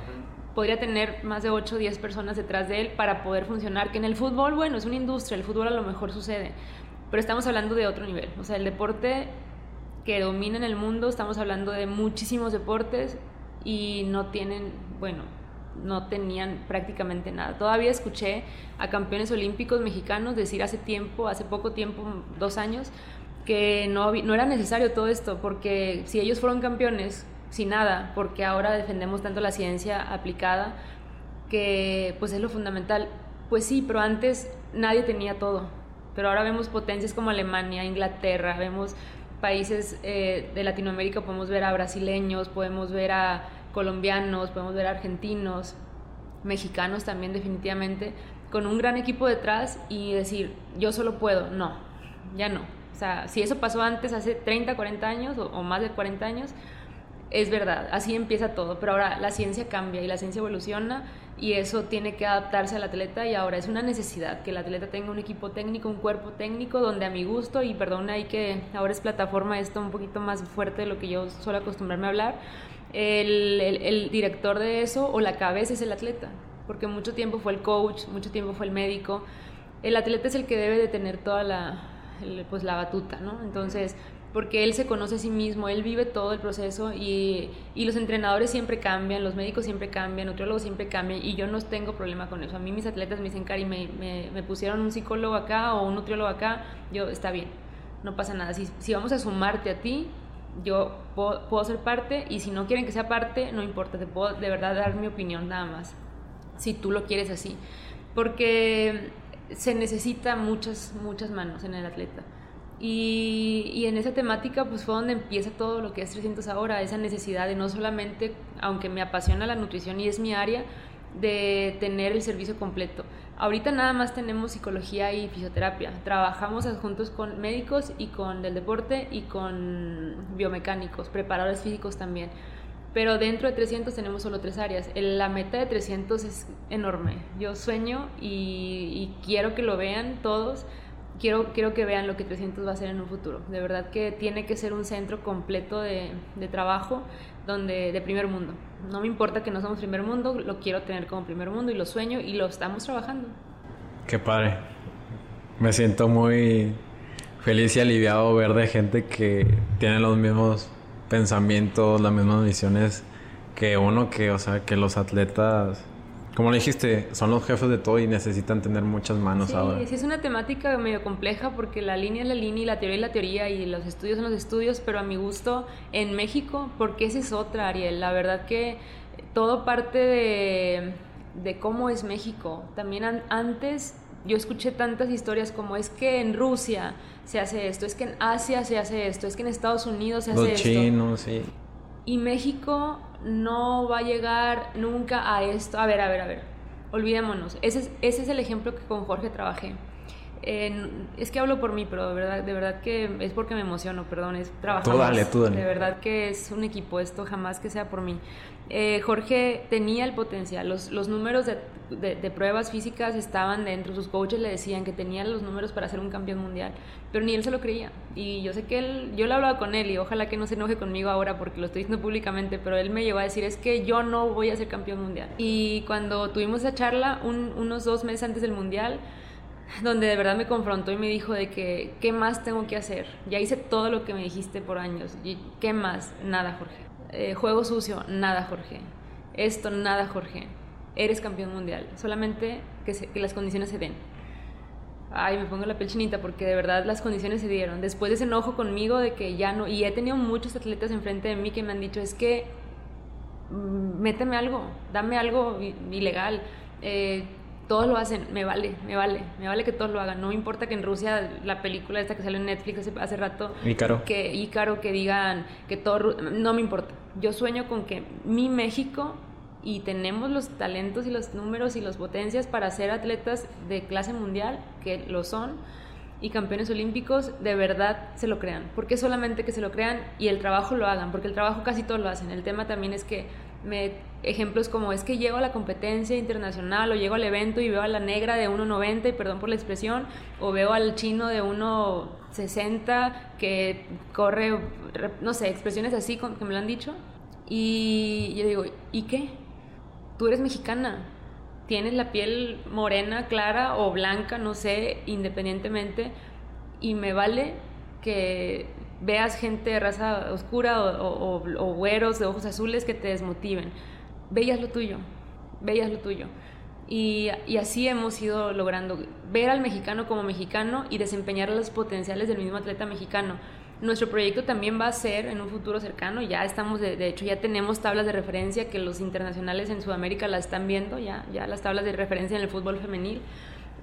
podría tener más de 8 o 10 personas detrás de él para poder funcionar, que en el fútbol, bueno, es una industria, el fútbol a lo mejor sucede, pero estamos hablando de otro nivel, o sea, el deporte que domina en el mundo, estamos hablando de muchísimos deportes y no tienen, bueno, no tenían prácticamente nada. Todavía escuché a campeones olímpicos mexicanos decir hace tiempo, hace poco tiempo, dos años, que no, no era necesario todo esto, porque si ellos fueron campeones sin nada, porque ahora defendemos tanto la ciencia aplicada, que pues es lo fundamental. Pues sí, pero antes nadie tenía todo. Pero ahora vemos potencias como Alemania, Inglaterra, vemos países eh, de Latinoamérica, podemos ver a brasileños, podemos ver a colombianos, podemos ver argentinos, mexicanos también definitivamente, con un gran equipo detrás y decir, yo solo puedo, no, ya no. O sea, si eso pasó antes, hace 30, 40 años o, más de 40 años, es verdad, así empieza todo, pero ahora la ciencia cambia y la ciencia evoluciona y eso tiene que adaptarse al atleta y ahora es una necesidad que el atleta tenga un equipo técnico, un cuerpo técnico donde a mi gusto, y perdón ahí que ahora es plataforma esto un poquito más fuerte de lo que yo suelo acostumbrarme a hablar, el, director de eso o la cabeza es el atleta, porque mucho tiempo fue el coach, mucho tiempo fue el médico. El atleta es el que debe de tener toda la, pues, la batuta, ¿no? Entonces, porque él se conoce a sí mismo, él vive todo el proceso y, y, los entrenadores siempre cambian, los médicos siempre cambian, nutriólogos siempre cambian y yo no tengo problema con eso. A mí mis atletas me dicen, Cari, me, me, pusieron un psicólogo acá o un nutriólogo acá, yo, está bien, no pasa nada. Si, si vamos a sumarte a ti, yo puedo, ser parte y si no quieren que sea parte, no importa, te puedo de verdad dar mi opinión nada más, si tú lo quieres así. Porque se necesita muchas, muchas manos en el atleta. Y, y, en esa temática pues fue donde empieza todo lo que es 300 ahora, esa necesidad de no solamente, aunque me apasiona la nutrición y es mi área, de tener el servicio completo. Ahorita nada más tenemos psicología y fisioterapia. Trabajamos juntos con médicos y con del deporte y con biomecánicos, preparadores físicos también. Pero dentro de 300 tenemos solo tres áreas. La meta de 300 es enorme. Yo sueño y, y quiero que lo vean todos quiero, quiero que vean lo que 300 va a ser en un futuro. De verdad que tiene que ser un centro completo de, de trabajo donde, de primer mundo. No me importa que no somos primer mundo, lo quiero tener como primer mundo y lo sueño y lo estamos trabajando. Qué padre. Me siento muy feliz y aliviado ver de gente que tiene los mismos pensamientos, las mismas visiones que uno, que, o sea, que los atletas como le dijiste, son los jefes de todo y necesitan tener muchas manos ahora. Sí, es una temática medio compleja porque la línea es la línea y la teoría es la teoría y los estudios son los estudios, pero a mi gusto en México, porque esa es otra, Ariel. La verdad que todo parte de, de cómo es México. También antes yo escuché tantas historias como es que en Rusia se hace esto, es que en Asia se hace esto, es que en Estados Unidos se hace esto. Los chinos, sí. Y México no va a llegar nunca a esto. A ver, a ver, a ver. Olvidémonos. Ese es, ese es el ejemplo que con Jorge trabajé. Es que hablo por mí, pero de verdad, de verdad que es porque me emociono, perdón, es trabajar. Tú dale, tú dale. De verdad que es un equipo esto, jamás que sea por mí. Eh, Jorge tenía el potencial, los, los números de, de, pruebas físicas estaban dentro, sus coaches le decían que tenía los números para ser un campeón mundial, pero ni él se lo creía. Y yo sé que él, yo le hablaba con él y ojalá que no se enoje conmigo ahora porque lo estoy diciendo públicamente, pero él me llevó a decir es que yo no voy a ser campeón mundial. Y cuando tuvimos esa charla, unos dos meses antes del mundial, donde de verdad me confrontó y me dijo de que, ¿qué más tengo que hacer? Ya hice todo lo que me dijiste por años. ¿Y ¿Qué más? Nada, Jorge. Eh, juego sucio, nada, Jorge. Esto, nada, Jorge. Eres campeón mundial. Solamente que, las condiciones se den. Ay, me pongo la piel chinita porque de verdad las condiciones se dieron. Después de ese enojo conmigo de que ya no... Y he tenido muchos atletas enfrente de mí que me han dicho, es que mm, méteme algo, dame algo ilegal. Eh, todos lo hacen, me vale, me vale, me vale que todos lo hagan. No me importa que en Rusia la película esta que salió en Netflix hace, hace rato, Ícaro. que Ícaro que digan que todo, no me importa. Yo sueño con que mi México y tenemos los talentos y los números y las potencias para ser atletas de clase mundial, que lo son, y campeones olímpicos, de verdad se lo crean. Porque solamente que se lo crean y el trabajo lo hagan, porque el trabajo casi todos lo hacen. El tema también es que me, ejemplos como es que llego a la competencia internacional o llego al evento y veo a la negra de 1,90 y perdón por la expresión, o veo al chino de 1,60 que corre, no sé, expresiones así que me lo han dicho. Y yo digo, ¿y qué? Tú eres mexicana, tienes la piel morena, clara o blanca, no sé, independientemente, y me vale que veas gente de raza oscura o, güeros de ojos azules que te desmotiven. Veías lo tuyo, veías lo tuyo. Y, así hemos ido logrando ver al mexicano como mexicano y desempeñar los potenciales del mismo atleta mexicano. Nuestro proyecto también va a ser en un futuro cercano, ya estamos, de, hecho ya tenemos tablas de referencia que los internacionales en Sudamérica la están viendo, ya, ya las tablas de referencia en el fútbol femenil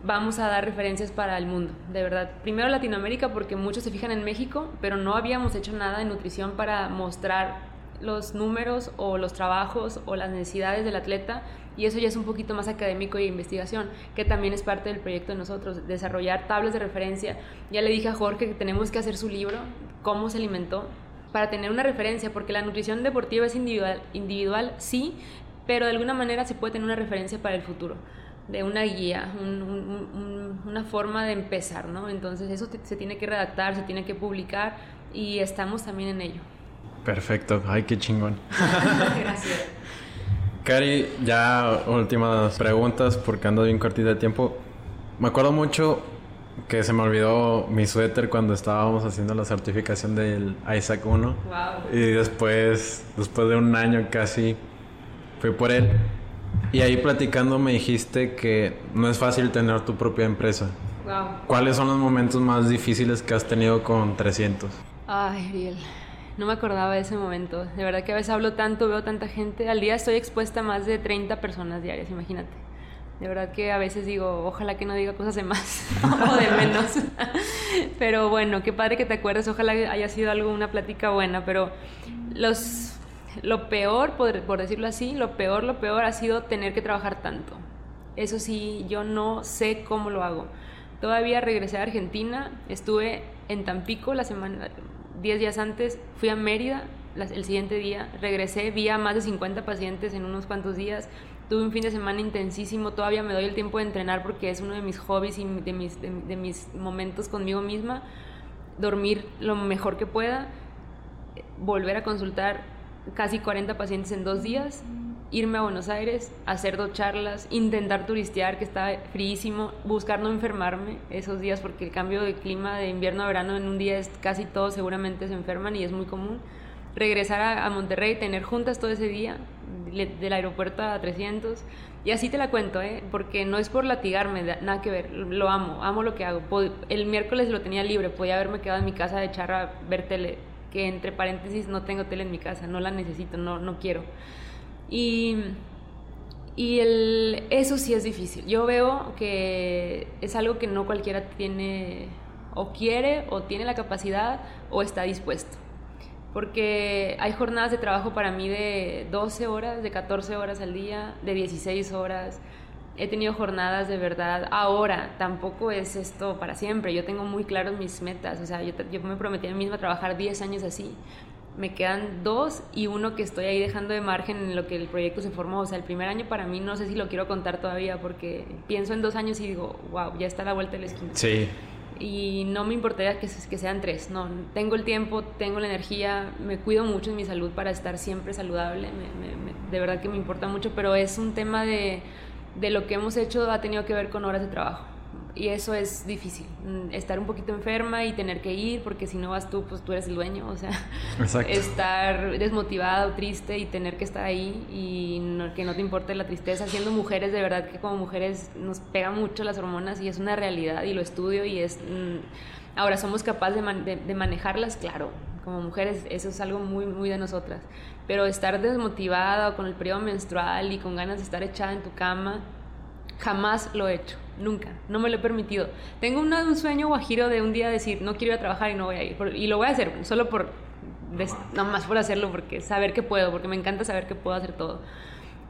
vamos a dar referencias para el mundo, de verdad. Primero Latinoamérica porque muchos se fijan en México, pero no habíamos hecho nada de nutrición para mostrar los números o los trabajos o las necesidades del atleta y eso ya es un poquito más académico y investigación, que también es parte del proyecto de nosotros, desarrollar tablas de referencia. Ya le dije a Jorge que tenemos que hacer su libro, cómo se alimentó, para tener una referencia, porque la nutrición deportiva es individual, individual sí, pero de alguna manera se puede tener una referencia para el futuro de una guía, una forma de empezar, ¿no? Entonces eso se tiene que redactar, se tiene que publicar y estamos también en ello. Perfecto, ay, qué chingón. [laughs] Gracias. Cari, ya últimas preguntas porque ando bien cortita de tiempo. Me acuerdo mucho que se me olvidó mi suéter cuando estábamos haciendo la certificación del Isaac 1. Wow. Y después, después de un año casi, fui por él y ahí platicando me dijiste que no es fácil tener tu propia empresa. Wow. ¿Cuáles son los momentos más difíciles que has tenido con 300? Ay, Ariel, no me acordaba de ese momento. De verdad que a veces hablo tanto, veo tanta gente. Al día estoy expuesta a más de 30 personas diarias, imagínate. De verdad que a veces digo, ojalá que no diga cosas de más [laughs] o de menos. pero bueno, qué padre que te acuerdes, ojalá haya sido algo, una plática buena, pero los, lo peor, por, decirlo así, lo peor, lo peor ha sido tener que trabajar tanto. Eso sí, yo no sé cómo lo hago. Todavía regresé a Argentina, estuve en Tampico la semana, 10 días antes, fui a Mérida el siguiente día, regresé, vi a más de 50 pacientes en unos cuantos días, tuve un fin de semana intensísimo, todavía me doy el tiempo de entrenar porque es uno de mis hobbies y de mis, de, mis momentos conmigo misma, dormir lo mejor que pueda, volver a consultar casi 40 pacientes en dos días, irme a Buenos Aires, hacer dos charlas, intentar turistear, que estaba fríísimo, buscar no enfermarme esos días porque el cambio de clima de invierno a verano en un día es casi todos seguramente se enferman y es muy común regresar a, Monterrey, tener juntas todo ese día, del aeropuerto a 300. Y así te la cuento, ¿eh? porque no es por latigarme, nada que ver, lo amo, amo lo que hago. El miércoles lo tenía libre, podía haberme quedado en mi casa de charra ver tele, que entre paréntesis no tengo tele en mi casa, no la necesito, no, no quiero. Y, y el, eso sí es difícil. Yo veo que es algo que no cualquiera tiene o quiere o tiene la capacidad o está dispuesto porque hay jornadas de trabajo para mí de 12 horas, de 14 horas al día, de 16 horas. He tenido jornadas de verdad. Ahora, tampoco es esto para siempre. Yo tengo muy claros mis metas. O sea, yo, me prometí a mí misma trabajar 10 años así. Me quedan dos y uno que estoy ahí dejando de margen en lo que el proyecto se formó. O sea, el primer año para mí no sé si lo quiero contar todavía porque pienso en dos años y digo, wow, ya está la vuelta de la esquina. Sí y no me importaría que, que, sean tres, no, tengo el tiempo, tengo la energía, me cuido mucho en mi salud para estar siempre saludable, de verdad que me importa mucho, pero es un tema de, de lo que hemos hecho ha tenido que ver con horas de trabajo y eso es difícil, mm, estar un poquito enferma y tener que ir, porque si no vas tú, pues tú eres el dueño, o sea, estar desmotivado, triste y tener que estar ahí y que no te importe la tristeza, siendo mujeres, de verdad que como mujeres nos pega mucho las hormonas y es una realidad y lo estudio y es... Mm, ahora, ¿somos capaces de, de, manejarlas? Claro, como mujeres eso es algo muy, muy de nosotras, pero estar desmotivada con el periodo menstrual y con ganas de estar echada en tu cama, jamás lo he hecho nunca, no me lo he permitido. Tengo un sueño guajiro de un día decir, no quiero ir a trabajar y no voy a ir. y lo voy a hacer, solo por, no más por hacerlo, porque saber que puedo, porque me encanta saber que puedo hacer todo.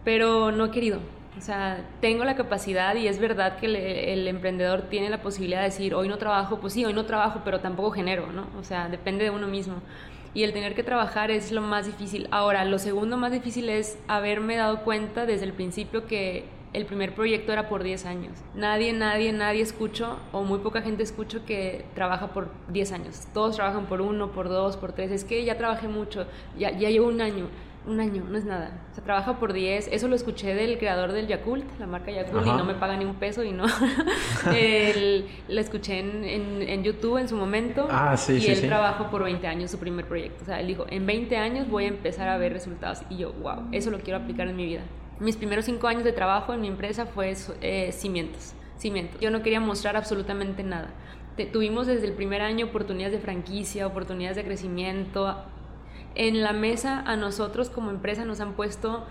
Pero no he querido. O sea, tengo la capacidad y es verdad que el, emprendedor tiene la posibilidad de decir, hoy no trabajo, pues sí, hoy no trabajo, pero tampoco genero, ¿no? O sea, depende de uno mismo. Y el tener que trabajar es lo más difícil. Ahora, lo segundo más difícil es haberme dado cuenta desde el principio que el primer proyecto era por 10 años. Nadie, nadie, nadie escucho o muy poca gente escucho que trabaja por 10 años. Todos trabajan por uno, por dos, por tres. Es que ya trabajé mucho, ya, ya llevo un año. Un año, no es nada. O sea, trabaja por 10. Eso lo escuché del creador del Yakult, la marca Yakult, y no me paga ni un peso y no. [laughs] lo escuché en, en, YouTube en su momento. Ah, sí, y él trabajó por 20 años su primer proyecto. O sea, él dijo, en 20 años voy a empezar a ver resultados. Y yo, wow, eso lo quiero aplicar en mi vida. Mis primeros cinco años de trabajo en mi empresa fue eh, cimientos, cimientos. Yo no quería mostrar absolutamente nada. tuvimos desde el primer año oportunidades de franquicia, oportunidades de crecimiento. En la mesa a nosotros como empresa nos han puesto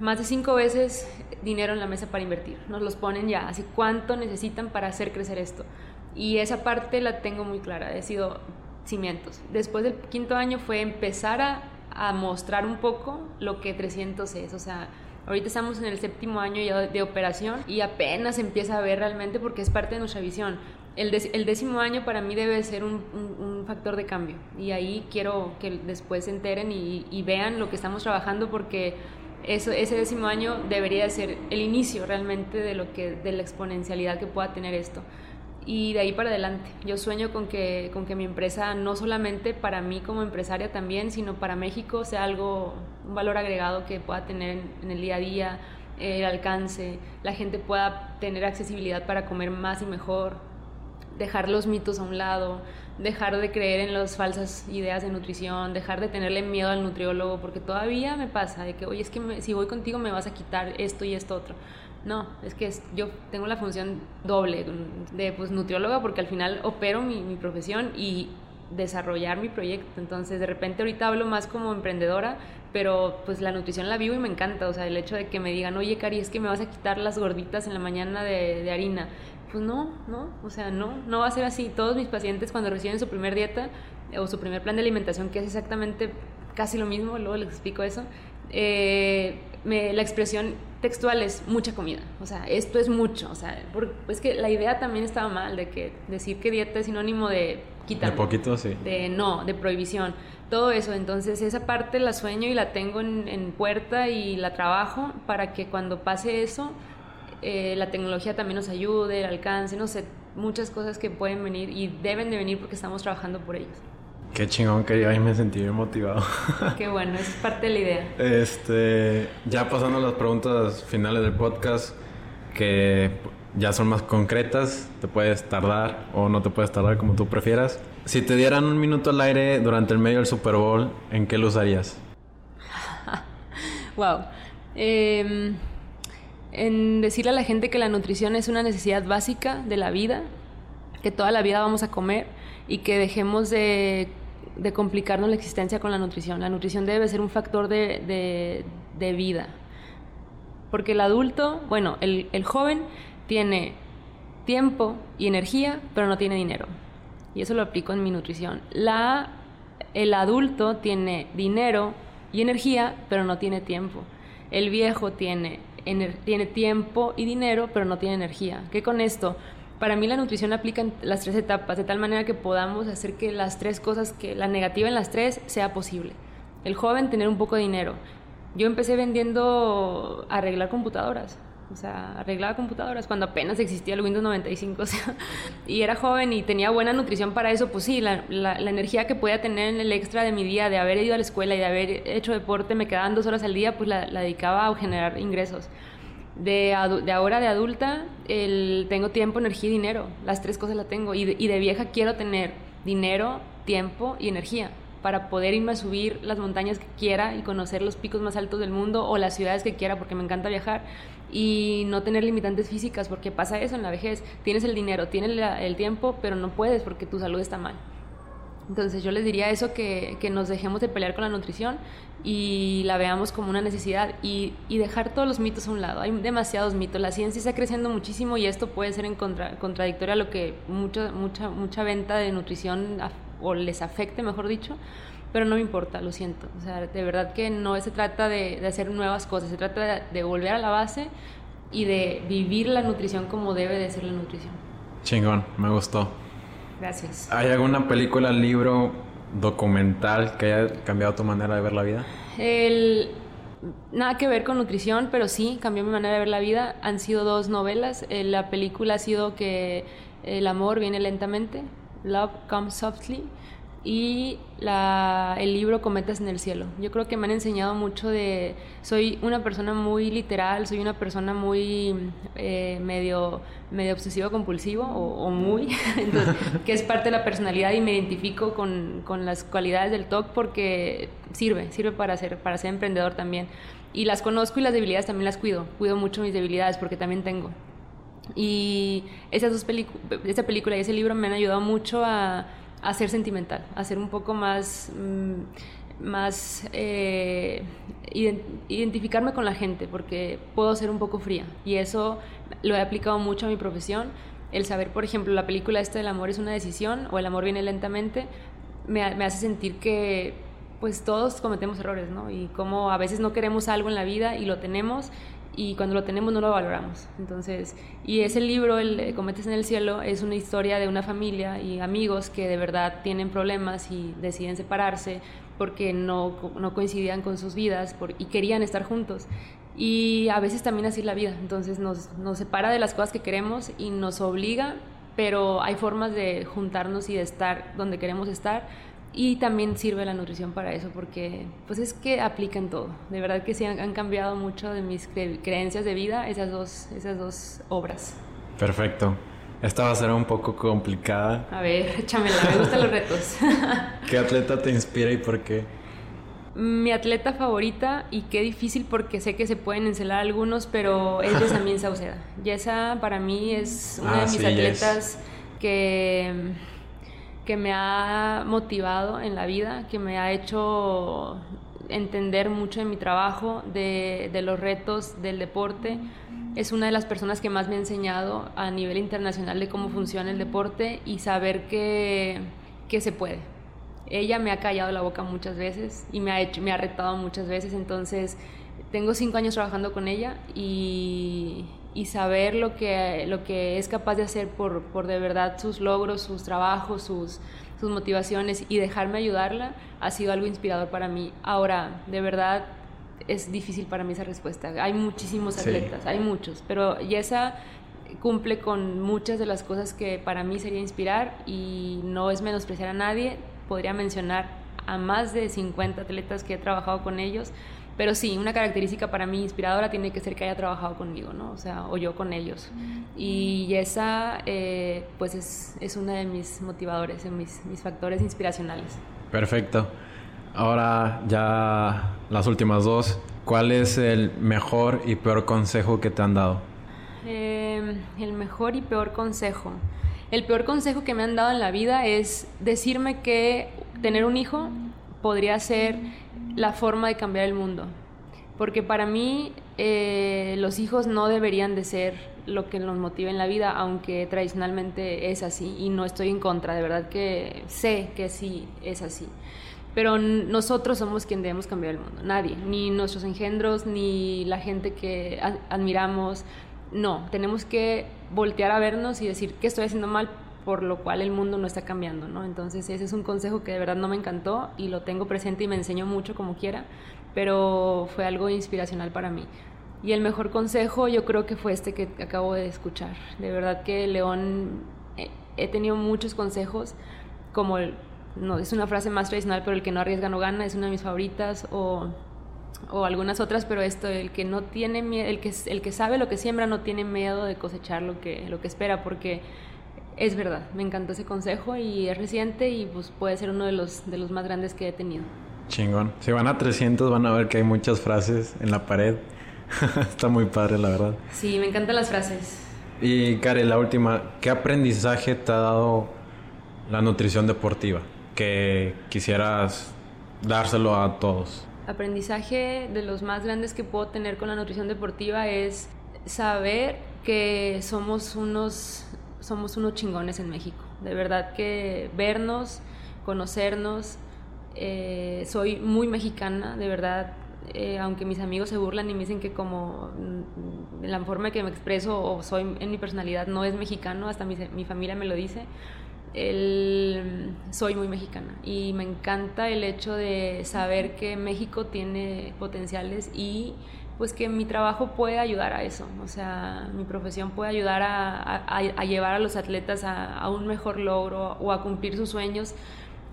más de cinco veces dinero en la mesa para invertir. Nos los ponen ya, así cuánto necesitan para hacer crecer esto. Y esa parte la tengo muy clara, he sido cimientos. Después del quinto año fue empezar a, a mostrar un poco lo que 300 es, o sea, Ahorita estamos en el séptimo año ya de operación y apenas empieza a ver realmente porque es parte de nuestra visión. El, décimo año para mí debe ser un, factor de cambio y ahí quiero que después se enteren y, vean lo que estamos trabajando porque eso, ese décimo año debería ser el inicio realmente de, lo que, de la exponencialidad que pueda tener esto y de ahí para adelante. Yo sueño con que, con que mi empresa, no solamente para mí como empresaria también, sino para México, sea algo, un valor agregado que pueda tener en, el día a día, el alcance, la gente pueda tener accesibilidad para comer más y mejor, dejar los mitos a un lado, dejar de creer en las falsas ideas de nutrición, dejar de tenerle miedo al nutriólogo, porque todavía me pasa de que, oye, es que si voy contigo me vas a quitar esto y esto otro. No, es que yo tengo la función doble de pues, nutrióloga porque al final opero mi, profesión y desarrollar mi proyecto. Entonces, de repente ahorita hablo más como emprendedora, pero pues la nutrición la vivo y me encanta. O sea, el hecho de que me digan, oye, Cari, es que me vas a quitar las gorditas en la mañana de, harina. Pues no, no, o sea, no, no va a ser así. Todos mis pacientes cuando reciben su primer dieta o su primer plan de alimentación, que es exactamente casi lo mismo, luego les explico eso, eh, la expresión textual es mucha comida, o sea, esto es mucho, o sea, es que la idea también estaba mal de que decir que dieta es sinónimo de quitar. De poquito, sí. De no, de prohibición, todo eso, entonces esa parte la sueño y la tengo en, puerta y la trabajo para que cuando pase eso, eh, la tecnología también nos ayude, el alcance, no sé, muchas cosas que pueden venir y deben de venir porque estamos trabajando por ellos. Qué chingón que yo ahí me sentí bien motivado. [laughs] Qué bueno, es parte de la idea. Este, ya pasando a las preguntas finales del podcast, que ya son más concretas, te puedes tardar o no te puedes tardar como tú prefieras. Si te dieran un minuto al aire durante el medio del Super Bowl, ¿en qué lo usarías? [laughs] wow. Em, en decirle a la gente que la nutrición es una necesidad básica de la vida, que toda la vida vamos a comer y que dejemos de de complicarnos la existencia con la nutrición. La nutrición debe ser un factor de, vida. Porque el adulto, bueno, el, joven tiene tiempo y energía, pero no tiene dinero. Y eso lo aplico en mi nutrición. La, el adulto tiene dinero y energía, pero no tiene tiempo. El viejo tiene, tiene tiempo y dinero, pero no tiene energía. ¿Qué con esto? Para mí la nutrición aplica en las tres etapas, de tal manera que podamos hacer que las tres cosas, que la negativa en las tres sea posible. El joven tener un poco de dinero. Yo empecé vendiendo arreglar computadoras, o sea, arreglaba computadoras cuando apenas existía el Windows 95, [laughs] o sea, y era joven y tenía buena nutrición para eso, pues sí, la, la, energía que podía tener en el extra de mi día, de haber ido a la escuela y de haber hecho deporte, me quedaban dos horas al día, pues la, la dedicaba a generar ingresos. De, de, ahora de adulta el, tengo tiempo, energía y dinero. Las tres cosas las tengo. Y de, y de, vieja quiero tener dinero, tiempo y energía para poder irme a subir las montañas que quiera y conocer los picos más altos del mundo o las ciudades que quiera porque me encanta viajar y no tener limitantes físicas porque pasa eso en la vejez. Tienes el dinero, tienes el tiempo, pero no puedes porque tu salud está mal. Entonces yo les diría eso, que, que, nos dejemos de pelear con la nutrición y la veamos como una necesidad y, y, dejar todos los mitos a un lado. Hay demasiados mitos, la ciencia está creciendo muchísimo y esto puede ser en contra, contradictorio a lo que mucho, mucha, mucha venta de nutrición o les afecte, mejor dicho, pero no me importa, lo siento. O sea, de verdad que no se trata de, de hacer nuevas cosas, se trata de, de volver a la base y de vivir la nutrición como debe de ser la nutrición. Chingón, me gustó. Gracias. ¿Hay alguna película, libro, documental que haya cambiado tu manera de ver la vida? El, nada que ver con nutrición, pero sí cambió mi manera de ver la vida. Han sido dos novelas. Eh, la película ha sido que el amor viene lentamente, Love Comes Softly, y la, el libro Cometas en el Cielo. Yo creo que me han enseñado mucho de... Soy una persona muy literal, soy una persona muy eh, medio, medio obsesivo-compulsivo o, muy, [laughs] que es parte de la personalidad y me identifico con, con las cualidades del TOC porque sirve, sirve para ser, para ser emprendedor también. Y las conozco y las debilidades también las cuido, cuido mucho mis debilidades porque también tengo. Y esas dos esa película y ese libro me han ayudado mucho a a ser sentimental, a ser un poco más, mm, más eh, identificarme con la gente, porque puedo ser un poco fría y eso lo he aplicado mucho a mi profesión. El saber, por ejemplo, la película esta del amor es una decisión o el amor viene lentamente, me, me hace sentir que pues todos cometemos errores, ¿no? Y como a veces no queremos algo en la vida y lo tenemos y cuando lo tenemos no lo valoramos. Entonces, y ese libro, el Cometes en el Cielo, es una historia de una familia y amigos que de verdad tienen problemas y deciden separarse porque no, no coincidían con sus vidas y querían estar juntos. Y a veces también así es la vida, entonces nos, nos separa de las cosas que queremos y nos obliga, pero hay formas de juntarnos y de estar donde queremos estar y también sirve la nutrición para eso, porque pues es que aplican todo. De verdad que sí han, cambiado mucho de mis creencias de vida esas dos, esas dos obras. Perfecto. Esta va a ser un poco complicada. A ver, [laughs] échamela, me gustan los retos. [laughs] ¿Qué atleta te inspira y por qué? Mi atleta favorita, y qué difícil porque sé que se pueden encelar algunos, pero es Yesamín [laughs] Sauceda. Yesa para mí es una de ah, mis atletas que que me ha motivado en la vida, que me ha hecho entender mucho de mi trabajo, de, de los retos del deporte. Es una de las personas que más me ha enseñado a nivel internacional de cómo funciona el deporte y saber que, que se puede. Ella me ha callado la boca muchas veces y me ha, hecho, me ha retado muchas veces, entonces tengo cinco años trabajando con ella y, y saber lo que, lo que es capaz de hacer por, por de verdad sus logros, sus trabajos, sus, sus motivaciones y dejarme ayudarla ha sido algo inspirador para mí. Ahora, de verdad, es difícil para mí esa respuesta. Hay muchísimos atletas, hay muchos, pero Yesa cumple con muchas de las cosas que para mí sería inspirar y no es menospreciar a nadie. Podría mencionar a más de 50 atletas que he trabajado con ellos, pero sí, una característica para mí inspiradora tiene que ser que haya trabajado conmigo, ¿no? O sea, o yo con ellos. Y esa, eh, pues, es, es una de mis motivadores, mis, mis factores inspiracionales. Perfecto. Ahora ya las últimas dos. ¿Cuál es el mejor y peor consejo que te han dado? Eh, el mejor y peor consejo. El peor consejo que me han dado en la vida es decirme que tener un hijo podría ser la forma de cambiar el mundo. Porque para mí eh, los hijos no deberían de ser lo que nos motiva en la vida, aunque tradicionalmente es así y no estoy en contra, de verdad que sé que sí es así. Pero nosotros somos quien debemos cambiar el mundo, nadie, ni nuestros engendros, ni la gente que admiramos. No, tenemos que voltear a vernos y decir qué estoy haciendo mal por lo cual el mundo no está cambiando, ¿no? Entonces ese es un consejo que de verdad no me encantó y lo tengo presente y me enseño mucho como quiera, pero fue algo inspiracional para mí. Y el mejor consejo yo creo que fue este que acabo de escuchar. De verdad que León, eh, he tenido muchos consejos, como, no es una frase más tradicional, pero el que no arriesga no gana, es una de mis favoritas, o, o algunas otras, pero esto, el que no tiene el que, el que sabe lo que siembra no tiene miedo de cosechar lo que, lo que espera, porque es verdad, me encantó ese consejo y es reciente y pues puede ser uno de los, de los más grandes que he tenido. Chingón. Si van a 300 van a ver que hay muchas frases en la pared. [laughs] Está muy padre, la verdad. Sí, me encantan las frases. Y Karen, la última, ¿qué aprendizaje te ha dado la nutrición deportiva? Que quisieras dárselo a todos. Aprendizaje de los más grandes que puedo tener con la nutrición deportiva es saber que somos unos somos unos chingones en México. De verdad que vernos, conocernos, eh, soy muy mexicana, de verdad, eh, aunque mis amigos se burlan y me dicen que como mm, la forma que me expreso o soy en mi personalidad no es mexicano, hasta mi, mi familia me lo dice, el, soy muy mexicana y me encanta el hecho de saber que México tiene potenciales y pues que mi trabajo puede ayudar a eso, o sea, mi profesión puede ayudar a, llevar a los atletas a, un mejor logro o a cumplir sus sueños.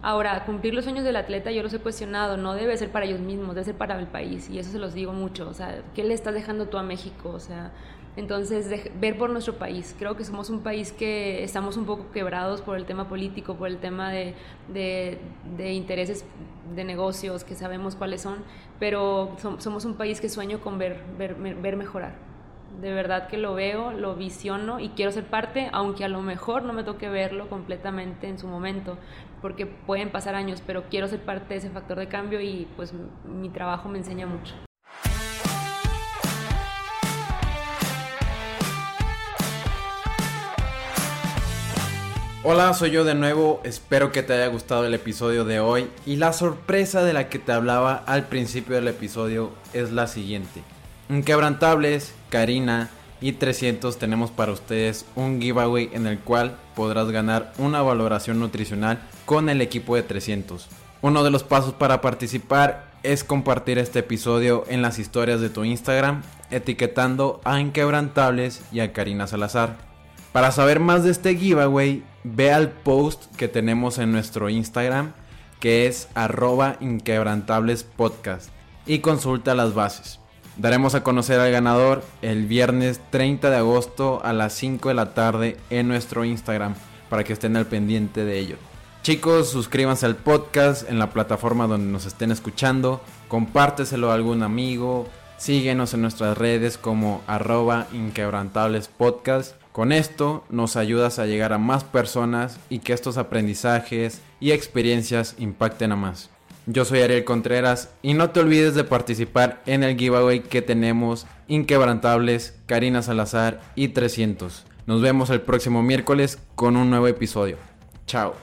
Ahora, cumplir los sueños del atleta yo los he cuestionado, no debe ser para ellos mismos, debe ser para el país y eso se los digo mucho, o sea, ¿qué le estás dejando tú a México? O sea, entonces, ver por nuestro país. Creo que somos un país que estamos un poco quebrados por el tema político, por el tema de, de, intereses de negocios, que sabemos cuáles son, pero somos un país que sueño con ver, ver, ver mejorar. De verdad que lo veo, lo visiono y quiero ser parte, aunque a lo mejor no me toque verlo completamente en su momento, porque pueden pasar años, pero quiero ser parte de ese factor de cambio y pues mi trabajo me enseña mucho. Hola, soy yo de nuevo, espero que te haya gustado el episodio de hoy y la sorpresa de la que te hablaba al principio del episodio es la siguiente. Inquebrantables, Karina y 300 tenemos para ustedes un giveaway en el cual podrás ganar una valoración nutricional con el equipo de 300. Uno de los pasos para participar es compartir este episodio en las historias de tu Instagram etiquetando a Inquebrantables y a Karina Salazar. Para saber más de este giveaway, ve al post que tenemos en nuestro Instagram, que es arroba inquebrantablespodcast, y consulta las bases. Daremos a conocer al ganador el viernes 30 de agosto a las 5 de la tarde en nuestro Instagram, para que estén al pendiente de ello. Chicos, suscríbanse al podcast en la plataforma donde nos estén escuchando, compárteselo a algún amigo, síguenos en nuestras redes como arroba inquebrantablespodcast Con esto nos ayudas a llegar a más personas y que estos aprendizajes y experiencias impacten a más. Yo soy Ariel Contreras y no te olvides de participar en el giveaway que tenemos Inquebrantables, Karina Salazar y 300. Nos vemos el próximo miércoles con un nuevo episodio. Chao.